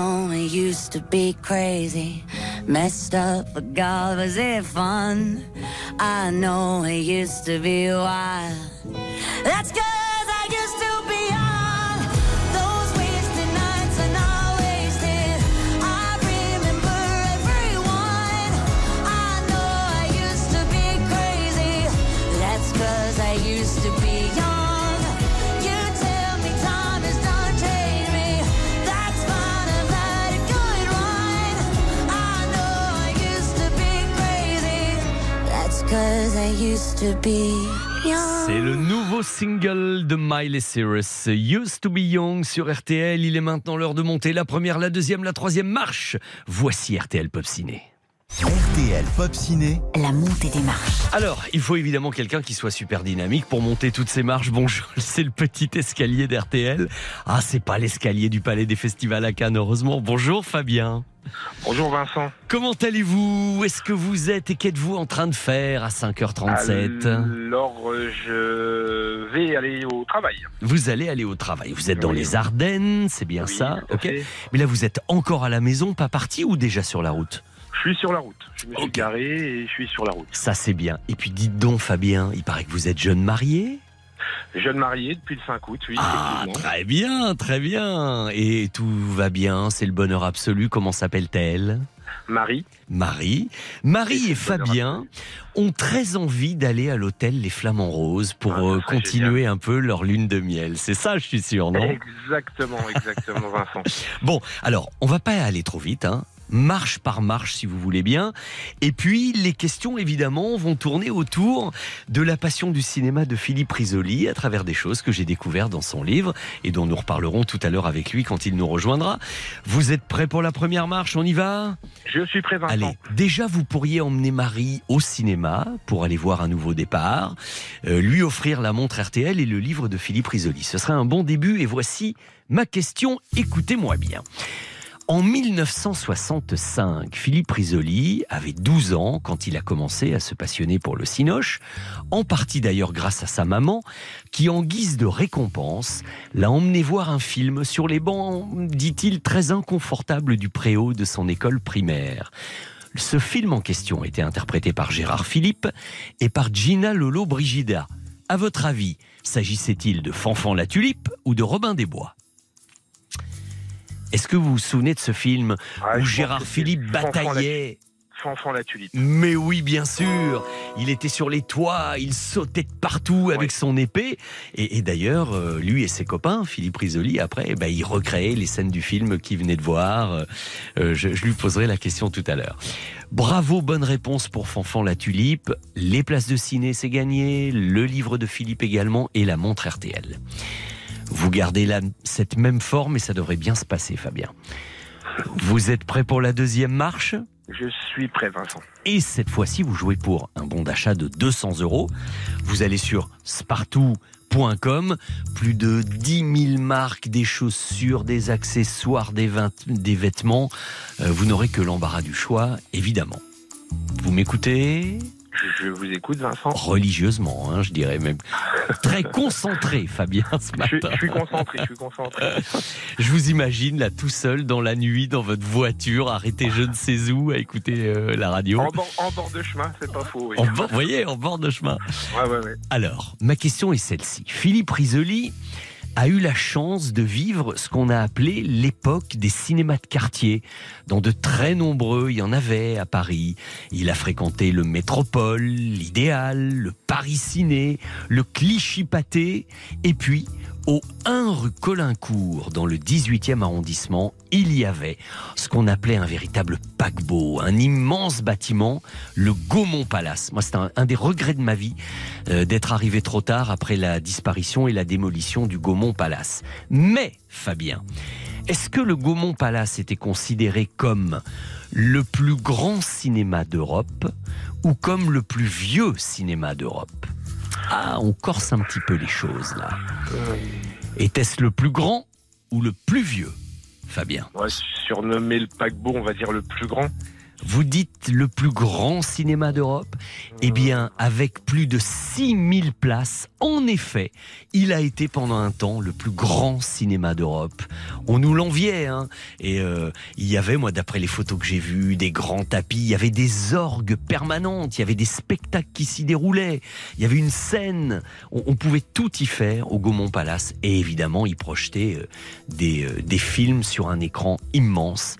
It used to be crazy, messed up, but God, was it fun? I know it used to be wild. That's cause C'est le nouveau single de Miley Cyrus, Used to be Young sur RTL. Il est maintenant l'heure de monter la première, la deuxième, la troisième marche. Voici RTL Pop Ciné. RTL Pop Ciné. La montée des marches. Alors, il faut évidemment quelqu'un qui soit super dynamique pour monter toutes ces marches. Bonjour, [LAUGHS] c'est le petit escalier d'RTL. Ah, c'est pas l'escalier du Palais des Festivals à Cannes, heureusement. Bonjour Fabien. Bonjour Vincent. Comment allez-vous? Où est-ce que vous êtes et qu'êtes-vous en train de faire à 5h37 Alors, je vais aller au travail. Vous allez aller au travail. Vous êtes dans Oui. les Ardennes, c'est bien Oui, ça? Ok. fait. Mais là, vous êtes encore à la maison, pas parti ou déjà sur la route? Je suis sur la route. Je me suis garé et je suis sur la route. Ça, c'est bien. Et puis, dites donc, Fabien, il paraît que vous êtes jeune marié Jeune marié depuis le 5 août, oui. Ah, très bien, très bien. Et tout va bien, c'est le bonheur absolu. Comment s'appelle-t-elle? Marie. Marie. Marie et Fabien ont très envie d'aller à l'hôtel Les Flamants Roses pour Ah, euh, continuer un peu leur lune de miel. C'est ça, je suis sûr, non? Exactement, exactement, Vincent. [LAUGHS] Bon, alors, on va pas aller trop vite, hein. Marche par marche, si vous voulez bien. Et puis, les questions, évidemment, vont tourner autour de la passion du cinéma de Philippe Risoli à travers des choses que j'ai découvertes dans son livre et dont nous reparlerons tout à l'heure avec lui quand il nous rejoindra. Vous êtes prêts pour la première marche? On y va? Je suis prêt, Vincent. Allez, déjà, vous pourriez emmener Marie au cinéma pour aller voir un nouveau départ, euh, lui offrir la montre RTL et le livre de Philippe Risoli. Ce serait un bon début et voici ma question. Écoutez-moi bien. En 1965, Philippe Risoli avait 12 ans quand il a commencé à se passionner pour le cinoche, en partie d'ailleurs grâce à sa maman, qui en guise de récompense l'a emmené voir un film sur les bancs, dit-il, très inconfortables du préau de son école primaire. Ce film en question était interprété par Gérard Philippe et par Gina Lolo Brigida. À votre avis, s'agissait-il de Fanfan la Tulipe ou de Robin des Bois? Est-ce que vous vous souvenez de ce film Ah, où Gérard Philippe bataillait Fanfan la tulipe. mais oui, bien sûr. Il était sur les toits, il sautait de partout avec son épée. Et, et d'ailleurs, euh, lui et ses copains, Philippe Risoli, après, eh ben, ils recréaient les scènes du film qu'il venait de voir. Euh, je, je lui poserai la question tout à l'heure. Bravo, bonne réponse pour Fanfan la Tulipe. Les places de ciné, c'est gagné. Le livre de Philippe également et la montre RTL. Vous gardez la, cette même forme et ça devrait bien se passer, Fabien. Vous êtes prêt pour la deuxième marche? Je suis prêt, Vincent. et cette fois-ci, vous jouez pour un bon d'achat de 200 euros. Vous allez sur spartou.com, plus de 10 000 marques, des chaussures, des accessoires, des vêtements. Euh, vous n'aurez que l'embarras du choix, évidemment. Vous m'écoutez? Je, vous écoute, Vincent. religieusement, hein, je dirais même. Très concentré, Fabien, ce Je, matin. je suis concentré, je suis concentré. [LAUGHS] Je vous imagine là tout seul dans la nuit, dans votre voiture, arrêté je ne sais où à écouter euh, la radio. En bord, en bord de chemin, c'est pas faux. Oui. En bord- vous voyez, en bord de chemin. Ouais, ouais, ouais. Alors, ma question est celle-ci. Philippe Risoli a eu la chance de vivre ce qu'on a appelé l'époque des cinémas de quartier. Dans de très nombreux, il y en avait à Paris. Il a fréquenté le Métropole, l'Idéal, le Paris Ciné, le Clichy Pâté, et puis au 1 rue Colincourt, dans le 18e arrondissement, il y avait ce qu'on appelait un véritable paquebot, un immense bâtiment, le Gaumont Palace. Moi, c'est un, des regrets de ma vie euh, d'être arrivé trop tard après la disparition et la démolition du Gaumont Palace. Mais, Fabien, est-ce que le Gaumont Palace était considéré comme le plus grand cinéma d'Europe ou comme le plus vieux cinéma d'Europe? Ah, on corse un petit peu les choses là. Était-ce le plus grand ou le plus vieux, Fabien? Ouais, surnommé le paquebot, on va dire le plus grand. Vous dites le plus grand cinéma d'Europe Eh bien, avec plus de 6000 places, en effet, il a été pendant un temps le plus grand cinéma d'Europe. On nous l'enviait, hein Et euh, il y avait, moi, d'après les photos que j'ai vues, des grands tapis, il y avait des orgues permanentes, il y avait des spectacles qui s'y déroulaient, il y avait une scène, on, pouvait tout y faire au Gaumont Palace. Et évidemment, y projeter euh, des, euh, des films sur un écran immense.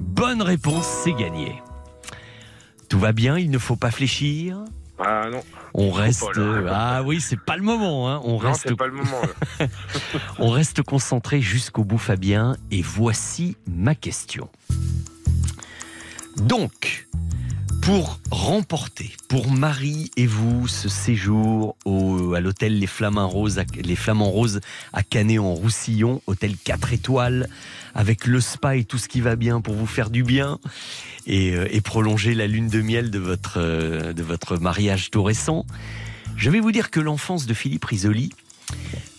Bonne réponse, c'est gagné. Tout va bien, il ne faut pas fléchir. Ah non. On reste. pas, là. euh, ah oui, c'est pas le moment. Hein. On Non, reste. pas le moment. [LAUGHS] On reste concentré jusqu'au bout, Fabien. Et voici ma question. Donc, pour remporter, pour Marie et vous, ce séjour au, à l'hôtel Les Flamants Roses, à, Roses à Canet-en-Roussillon, hôtel 4 étoiles, avec le spa et tout ce qui va bien pour vous faire du bien et, euh, prolonger la lune de miel de votre, euh, de votre mariage tout récent, je vais vous dire que l'enfance de Philippe Risoli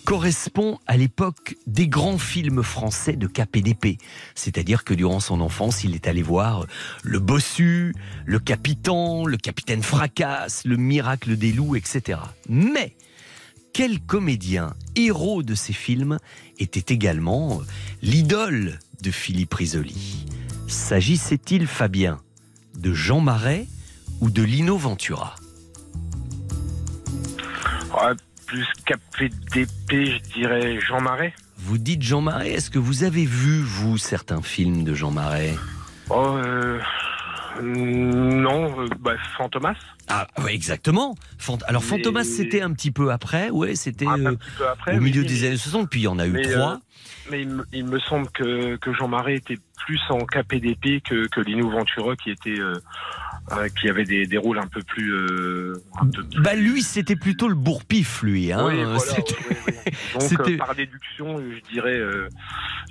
correspond à l'époque des grands films français de KPDP. C'est-à-dire que durant son enfance, il est allé voir Le Bossu, Le Capitan, Le Capitaine Fracasse, Le Miracle des Loups, etc. Mais quel comédien, héros de ces films, était également l'idole de Philippe Risoli? S'agissait-il, Fabien, de Jean Marais ou de Lino Ventura? Plus KPDP, je dirais Jean Marais. Vous dites Jean Marais, est-ce que vous avez vu, vous, certains films de Jean Marais? Oh, euh, Non, euh, bah, Fantomas. Ah, ouais, exactement. Fant- Alors, Mais- Fantomas, c'était un petit peu après, ouais, c'était euh, au oui, milieu des années 60, puis il y en a eu Mais, trois. euh, mais il me, il me semble que, que Jean Marais était plus en KPDP que, que Lino Ventura qui était euh, euh, qui avait des, des rôles un peu plus euh, un peu plus- Bah, lui, c'était plutôt le bourre-pif, lui. Hein. Oui, voilà, C'était- oui, oui, oui. [LAUGHS] Donc C'était- euh, par déduction, je dirais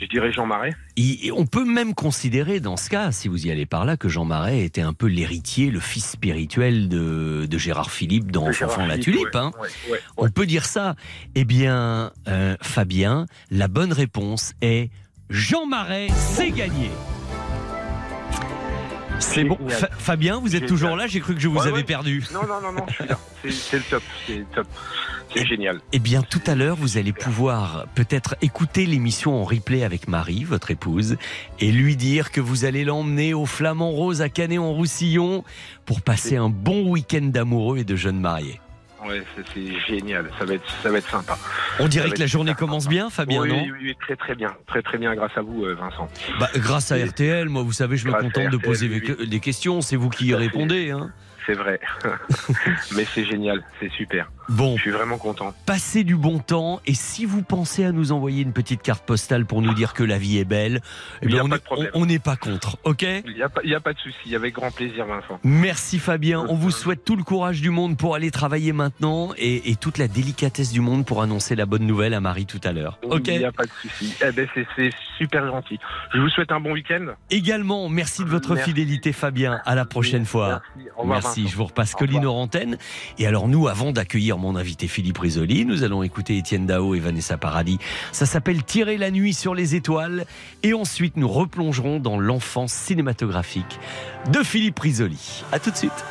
je dirais Jean Marais. Et on peut même considérer dans ce cas, si vous y allez par là, que Jean Marais était un peu l'héritier, le fils spirituel de, de Gérard Philippe dans Fanfan la Tulipe. ouais, hein. ouais, ouais, On peut dire ça. Eh bien, Fabien, la bonne réponse est Jean Marais, c'est gagné. C'est bon. Génial. Fabien, vous êtes Génial. toujours là J'ai cru que je vous Ouais, avais ouais. perdu. Non, non, non, non, je suis là. C'est- le top, c'est le top. C'est génial. Eh bien, tout à l'heure, vous allez pouvoir peut-être écouter l'émission en replay avec Marie, votre épouse, et lui dire que vous allez l'emmener au Flamand Rose à Canet-en-Roussillon pour passer un bon week-end d'amoureux et de jeunes mariés. Ouais, c'est- génial. Ça va être, ça va être sympa. On dirait que la journée commence bien, Fabien, oui, non oui, oui, très très bien, très très bien grâce à vous, euh, Vincent. Bah, grâce à RTL, moi, vous savez, je me contente de poser oui, des- questions. C'est vous qui y répondez. Hein. C'est vrai, [LAUGHS] mais c'est génial, c'est super. Bon. Je suis vraiment content. Passez du bon temps et si vous pensez à nous envoyer une petite carte postale pour nous dire que la vie est belle, eh bien, on n'est pas contre, ok? Il n'y a, pas- il y a pas de souci, avec grand plaisir, Vincent. Merci Fabien, on vous souhaite tout le courage du monde pour aller travailler maintenant et, et toute la délicatesse du monde pour annoncer la bonne nouvelle à Marie tout à l'heure. Ok Il n'y a pas de souci. Eh ben, c'est- super gentil. Je vous souhaite un bon week-end. Également, merci de votre Merci. fidélité Fabien. À la prochaine fois. Merci. Je vous repasse Colline antenne. Et alors nous, avant d'accueillir mon invité Philippe Risoli, nous allons écouter Étienne Dao et Vanessa Paradis. Ça s'appelle Tirer la nuit sur les étoiles. Et ensuite, nous replongerons dans l'enfance cinématographique de Philippe Risoli. À tout de suite.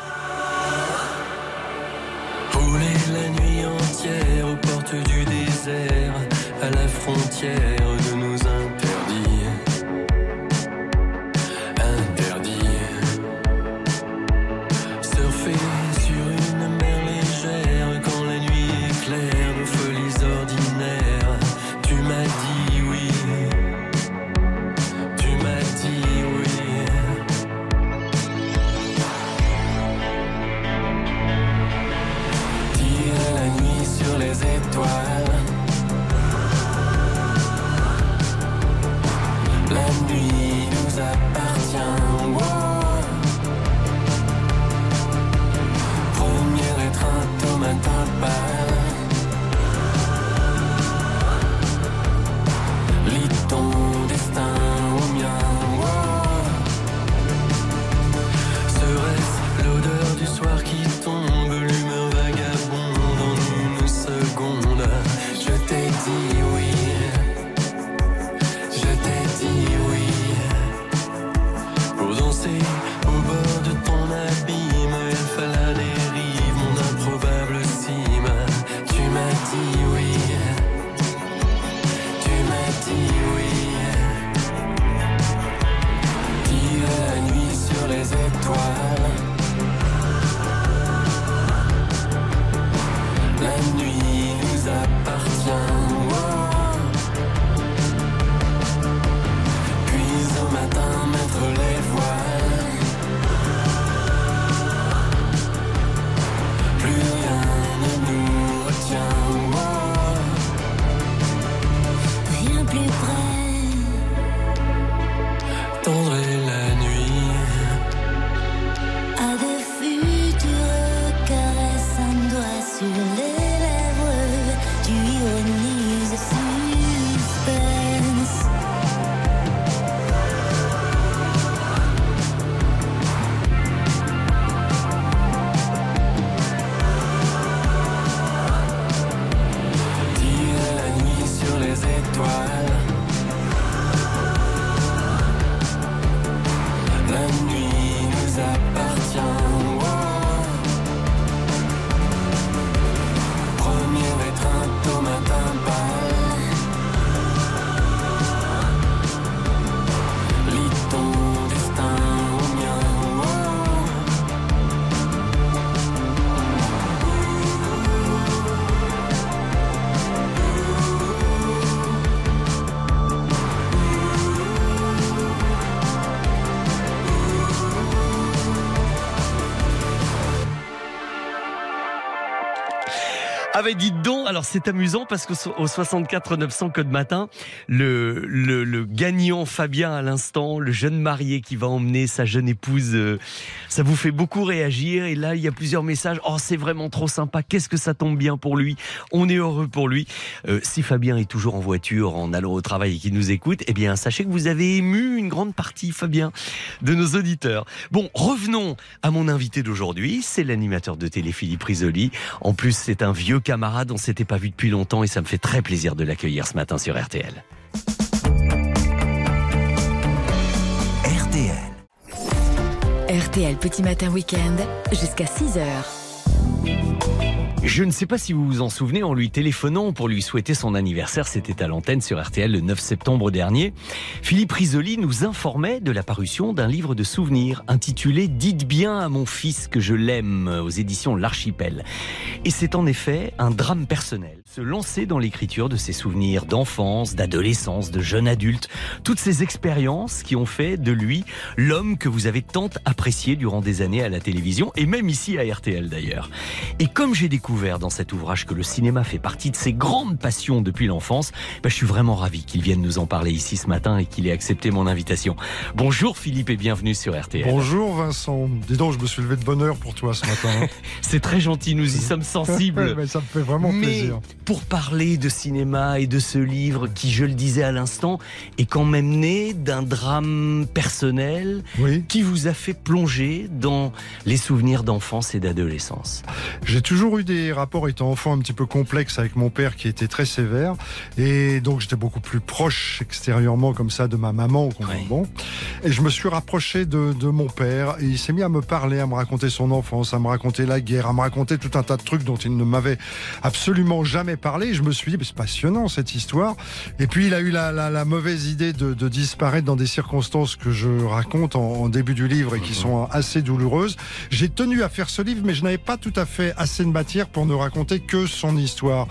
Mais dites donc, alors c'est amusant parce qu'au au 64 900 code matin, le gagnant Fabien à l'instant, le jeune marié qui va emmener sa jeune épouse, euh, ça vous fait beaucoup réagir et là il y a plusieurs messages. Oh c'est vraiment trop sympa, qu'est-ce que ça tombe bien pour lui, on est heureux pour lui. Euh, si Fabien est toujours en voiture en allant au travail et qu'il nous écoute, eh bien sachez que vous avez ému une grande partie Fabien de nos auditeurs. Bon, revenons à mon invité d'aujourd'hui, c'est l'animateur de télé Philippe Risoli. En plus c'est un vieux camarade, on s'était pas vu depuis longtemps et ça me fait très plaisir de l'accueillir ce matin sur RTL. RTL. RTL Petit Matin Week-end jusqu'à 6h. Je ne sais pas si vous vous en souvenez, en lui téléphonant pour lui souhaiter son anniversaire, c'était à l'antenne sur RTL le 9 septembre dernier, Philippe Risoli nous informait de la parution d'un livre de souvenirs intitulé Dites bien à mon fils que je l'aime aux éditions L'Archipel. Et c'est en effet un drame personnel. Se lancer dans l'écriture de ses souvenirs d'enfance, d'adolescence, de jeune adulte, toutes ces expériences qui ont fait de lui l'homme que vous avez tant apprécié durant des années à la télévision et même ici à RTL d'ailleurs. Et comme j'ai découvert dans cet ouvrage que le cinéma fait partie de ses grandes passions depuis l'enfance, ben, je suis vraiment ravi qu'il vienne nous en parler ici ce matin et qu'il ait accepté mon invitation. Bonjour Philippe et bienvenue sur RTL. Bonjour Vincent. Dis donc, je me suis levé de bonne heure pour toi ce matin. hein. [LAUGHS] C'est très gentil, nous y sommes sensibles. [LAUGHS] Mais ça me fait vraiment Mais plaisir. Pour parler de cinéma et de ce livre qui, je le disais à l'instant, est quand même né d'un drame personnel qui vous a fait plonger dans les souvenirs d'enfance et d'adolescence. J'ai toujours eu des rapports étant enfant un petit peu complexes avec mon père qui était très sévère et donc j'étais beaucoup plus proche extérieurement comme ça de ma maman. Bon. Et je me suis rapproché de, de mon père et il s'est mis à me parler, à me raconter son enfance, à me raconter la guerre, à me raconter tout un tas de trucs dont il ne m'avait absolument jamais parlé. Et je me suis dit, c'est passionnant cette histoire. Et puis il a eu la, la- la mauvaise idée de, de disparaître dans des circonstances que je raconte en, en début du livre et qui sont assez douloureuses. J'ai tenu à faire ce livre, mais je n'avais pas tout à fait assez de matière pour ne raconter que son histoire.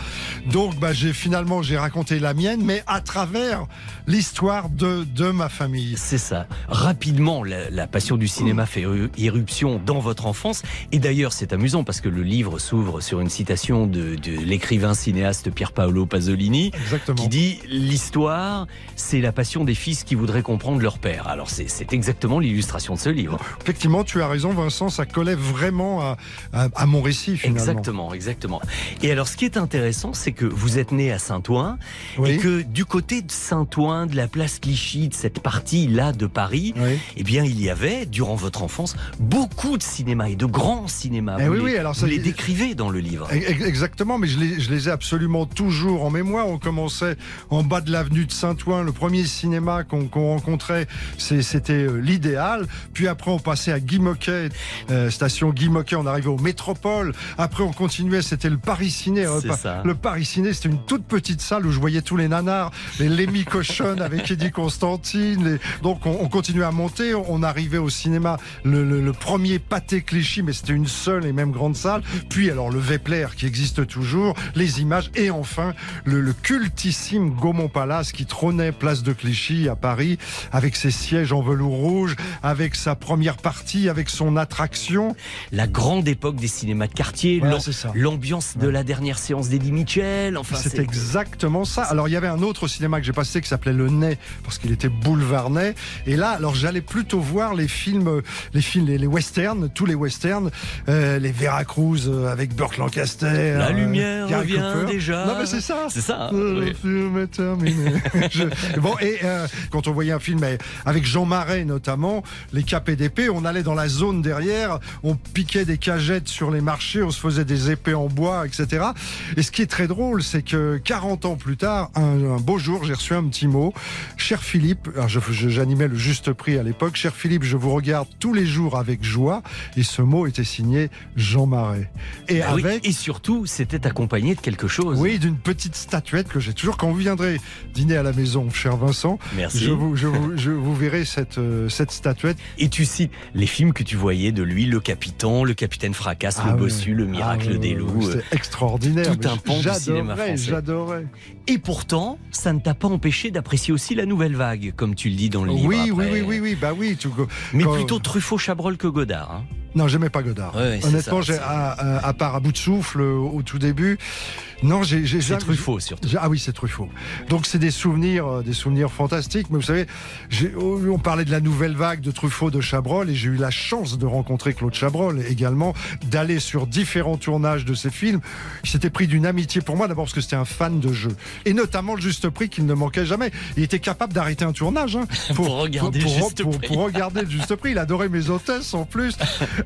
Donc bah, j'ai finalement j'ai raconté la mienne, mais à travers l'histoire de, de ma famille. C'est ça. Rapidement, la, la passion du cinéma fait eu- irruption dans votre enfance. Et d'ailleurs, c'est amusant parce que le livre s'ouvre sur une citation de, de l'écrivain cinéaste Pier Paolo Pasolini, qui dit l'histoire, c'est la passion des fils qui voudraient comprendre leur père. Alors c'est exactement l'illustration de ce livre. Effectivement, tu as raison, Vincent, ça collait vraiment à, à- à mon récit finalement. Exactement, exactement. Et alors, ce qui est intéressant, c'est que vous êtes né à Saint-Ouen et que du côté de Saint-Ouen, de la place Clichy, de cette partie-là de Paris, eh bien, il y avait, durant votre enfance, beaucoup de cinéma et de grands cinémas. Eh vous oui, les, alors vous les décrivez dans le livre. Ex- Exactement, mais je les, je les ai absolument toujours en mémoire. On commençait en bas de l'avenue de Saint-Ouen. Le premier cinéma qu'on rencontrait, c'était euh, l'idéal. Puis après, on passait à Guy Moquet, euh, station Guy Moquet. On arrivait au Métropole. Après, on continuait, c'était le Paris Ciné. Euh, pa-. Le Paris Ciné, c'était une toute petite salle où je voyais tous les nanars, les Lémi Cochonne avec [LAUGHS] Eddie Constantine. les- Donc, on, on continuait à monter. On arrivait au cinéma, le, le- le premier pâté Clichy, mais c'était une seule et même grande salle. Puis, alors, le Vepler qui existe toujours, les images. Et enfin, le, le cultissime Gaumont Palace qui trônait place de Clichy à Paris avec ses sièges en velours rouge, avec sa première partie, avec son attraction. La grande époque des cinémas de quartier, Voilà, l'ambiance de la dernière séance d'Eddie Mitchell. Enfin, c'est exactement ça. Alors il y avait un autre cinéma que j'ai passé qui s'appelait Le Nez parce qu'il était boulevard Nez. Et là, alors j'allais plutôt voir les films, les films, les, les westerns, tous les westerns, euh, les Veracruz euh, avec Burt Lancaster. La euh, lumière Gary revient Déjà. Non mais c'est ça. C'est ça, Euh, oui. Le film est terminé. [LAUGHS] Je- Bon et euh, quand on voyait un film avec Jean Marais notamment, les KPDP, on allait dans la zone derrière, on piquait des cagettes sur les marchés, on se faisait des épées en bois, etc. Et ce qui est très drôle, c'est que 40 ans plus tard, un, un beau jour, j'ai reçu un petit mot. Cher Philippe, alors je- je- j'animais le juste prix à l'époque. Cher Philippe, je vous regarde tous les jours avec joie. Et ce mot était signé Jean Marais. Et Bah oui, avec et surtout, c'était accompagné de quelque chose. oui, d'une petite statuette que j'ai toujours. Quand vous viendrez dîner à la maison, cher Vincent, Merci. Je vous, je vous, je vous verrai cette, euh, cette statuette. Et tu cites les films que tu voyais de lui, Le Capitan, Le Capitaine Fracasse, Ah Le oui. Bossu, Le Miracle Ah des Loups. oui, euh, C'est extraordinaire. Tout un pan du cinéma j'adorais, français. J'adorais. Et pourtant, ça ne t'a pas empêché d'apprécier aussi la nouvelle vague, comme tu le dis dans le livre. Oui, oui, après. oui, oui, oui, bah oui. tu- Mais quand- plutôt Truffaut, Chabrol que Godard. hein. Non, j'aimais pas Godard. Ouais, c'est Honnêtement, ça, c'est- à, à- à part à bout de souffle euh, au tout début, non, j'ai. C'est Truffaut, surtout. Ah oui, c'est Truffaut. Donc c'est des souvenirs, euh, des souvenirs fantastiques. Mais vous savez, j'ai- oh, on parlait de la nouvelle vague de Truffaut, de Chabrol, et j'ai eu la chance de rencontrer Claude Chabrol également, d'aller sur différents tournages de ses films. Il s'était pris d'une amitié pour moi, d'abord parce que c'était un fan de jeu, et notamment le juste prix qu'il ne manquait jamais. Il était capable d'arrêter un tournage hein, [LAUGHS] Pour regarder pour, juste pour- prix. pour regarder le juste prix. Il adorait mes hôtesses en plus.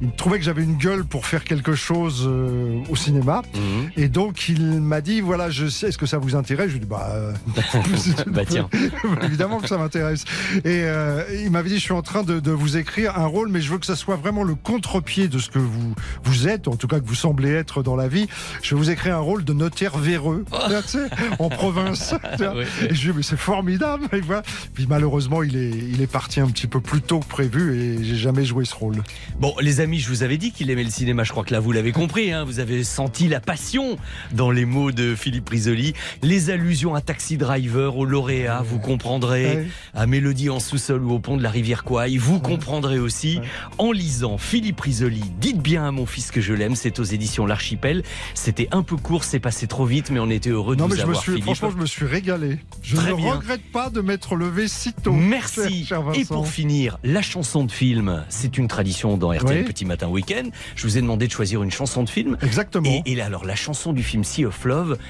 Il trouvait que j'avais une gueule pour faire quelque chose euh, au cinéma. Mhm. Et donc il m'a dit voilà, je sais, est-ce que ça vous intéresse? Je lui ai dit bah, euh, [LAUGHS] [LAUGHS] Bah, tiens. [LAUGHS] évidemment que ça m'intéresse. Et euh, il m'avait dit je suis en train de, de vous écrire un rôle, mais je veux que ça soit vraiment le contre-pied de ce que vous vous êtes, en tout cas que vous semblez être dans la vie. Je vais vous écrire un rôle de notaire véreux, tu sais, en province. tu vois. Et je lui ai dit mais c'est formidable. Et voilà. Puis malheureusement il est il est parti un petit peu plus tôt que prévu et j'ai jamais joué ce rôle. Bon, les amis, je vous avais dit qu'il aimait le cinéma. Je crois que là, vous l'avez compris. hein. Vous avez senti la passion dans les mots de Philippe Risoli. Les allusions à Taxi Driver, au lauréat, vous comprendrez. Ouais. À Mélodie en sous-sol ou au pont de la rivière Kouai, vous comprendrez aussi. En lisant Philippe Risoli, dites bien à mon fils que je l'aime. C'est aux éditions L'Archipel. C'était un peu court, c'est passé trop vite, mais on était heureux de Non vous mais je me suis Philippe. franchement je me suis régalé. Je Très ne bien. regrette pas de m'être levé si tôt. Merci. cher Et pour finir, la chanson de film, c'est une tradition dans RTL Oui. Petit Matin Week-end. Je vous ai demandé de choisir une chanson de film. Exactement. Et, et là, alors, la chanson du film Sea of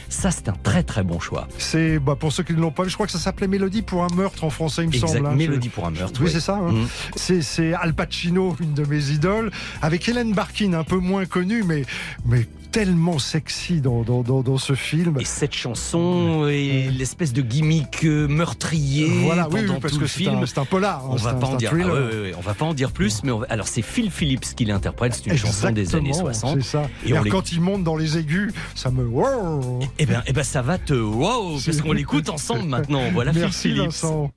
Ça, c'est un très très bon choix. C'est bah, pour ceux qui ne l'ont pas vu, je crois que ça s'appelait Mélodie pour un meurtre en français, il me Exact, semble. hein. Mélodie pour un meurtre, Oui, c'est ça. hein. Mhm. C'est- C'est Al Pacino, une de mes idoles, avec Hélène Barkin, un peu moins connue, mais mais tellement sexy dans, dans, dans, dans ce film. Et cette chanson et l'espèce de gimmick euh, meurtrier Voilà, oui, pendant oui, parce tout que le film. c'est un polar. hein, On va un- pas en dire. ah on va pas en dire plus, mais va- alors c'est Phil Phillips qui l'interprète. C'est une chanson des années Exactement, 60. C'est ça. Et Et alors, quand il monte dans les aigus, ça me. Wow Eh ben, eh ben, ça va te wow, parce qu'on l'écoute ensemble maintenant. Voilà Phil Merci Phillips. Vincent.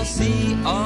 The sea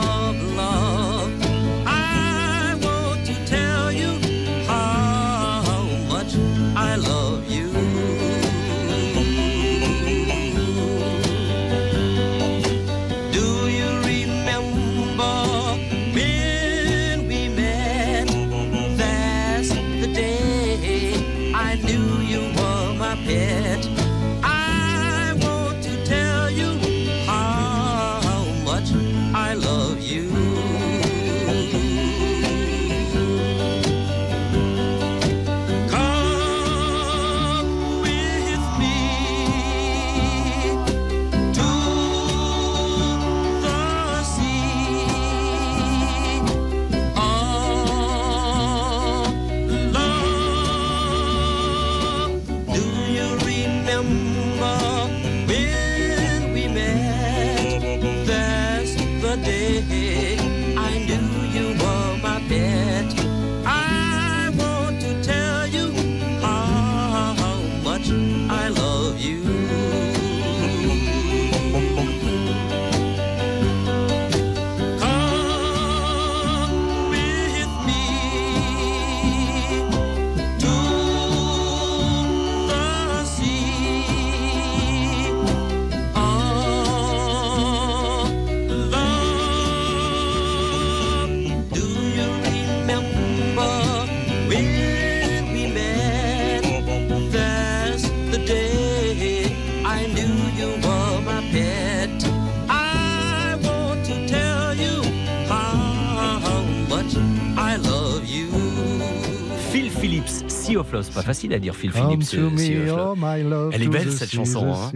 C'est pas facile à dire Phil Phillips. euh, me, Sea of Love. oh Elle est belle cette chanson. hein.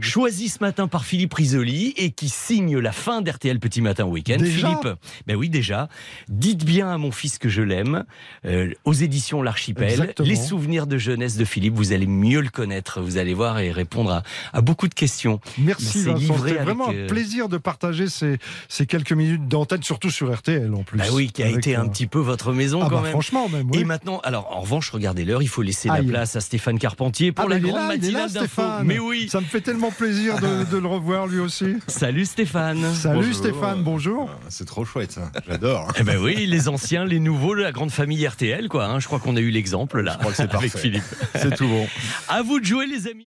Choisie ce matin par Philippe Risoli et qui signe la fin d'RTL Petit Matin Week-end. Philippe, ben oui déjà. Dites bien à mon fils que je l'aime. Euh, aux éditions L'Archipel, les souvenirs de jeunesse de Philippe. Vous allez mieux le connaître. Vous allez voir et répondre à, à beaucoup de questions. Merci C'est c'était vraiment euh, un plaisir de partager ces, ces quelques minutes d'antenne, surtout sur RTL en plus. Bah oui, qui a été un euh, petit peu votre maison Ah quand bah même. franchement même, oui. Et maintenant, alors en revanche, dimanche, regardez l'heure, il faut laisser la Aïe. place à Stéphane Carpentier pour Ah, la grande là, matinale d'info. Stéphane. Mais oui. Ça me fait tellement plaisir de, [LAUGHS] de le revoir lui aussi. Salut Stéphane. Salut Bonjour. Stéphane, bonjour. C'est trop chouette, ça. J'adore. Eh ben oui, les anciens, les nouveaux, la grande famille RTL, quoi. hein. Je crois qu'on a eu l'exemple là. Je crois que c'est avec parfait. Philippe. C'est tout bon. À vous de jouer, les amis.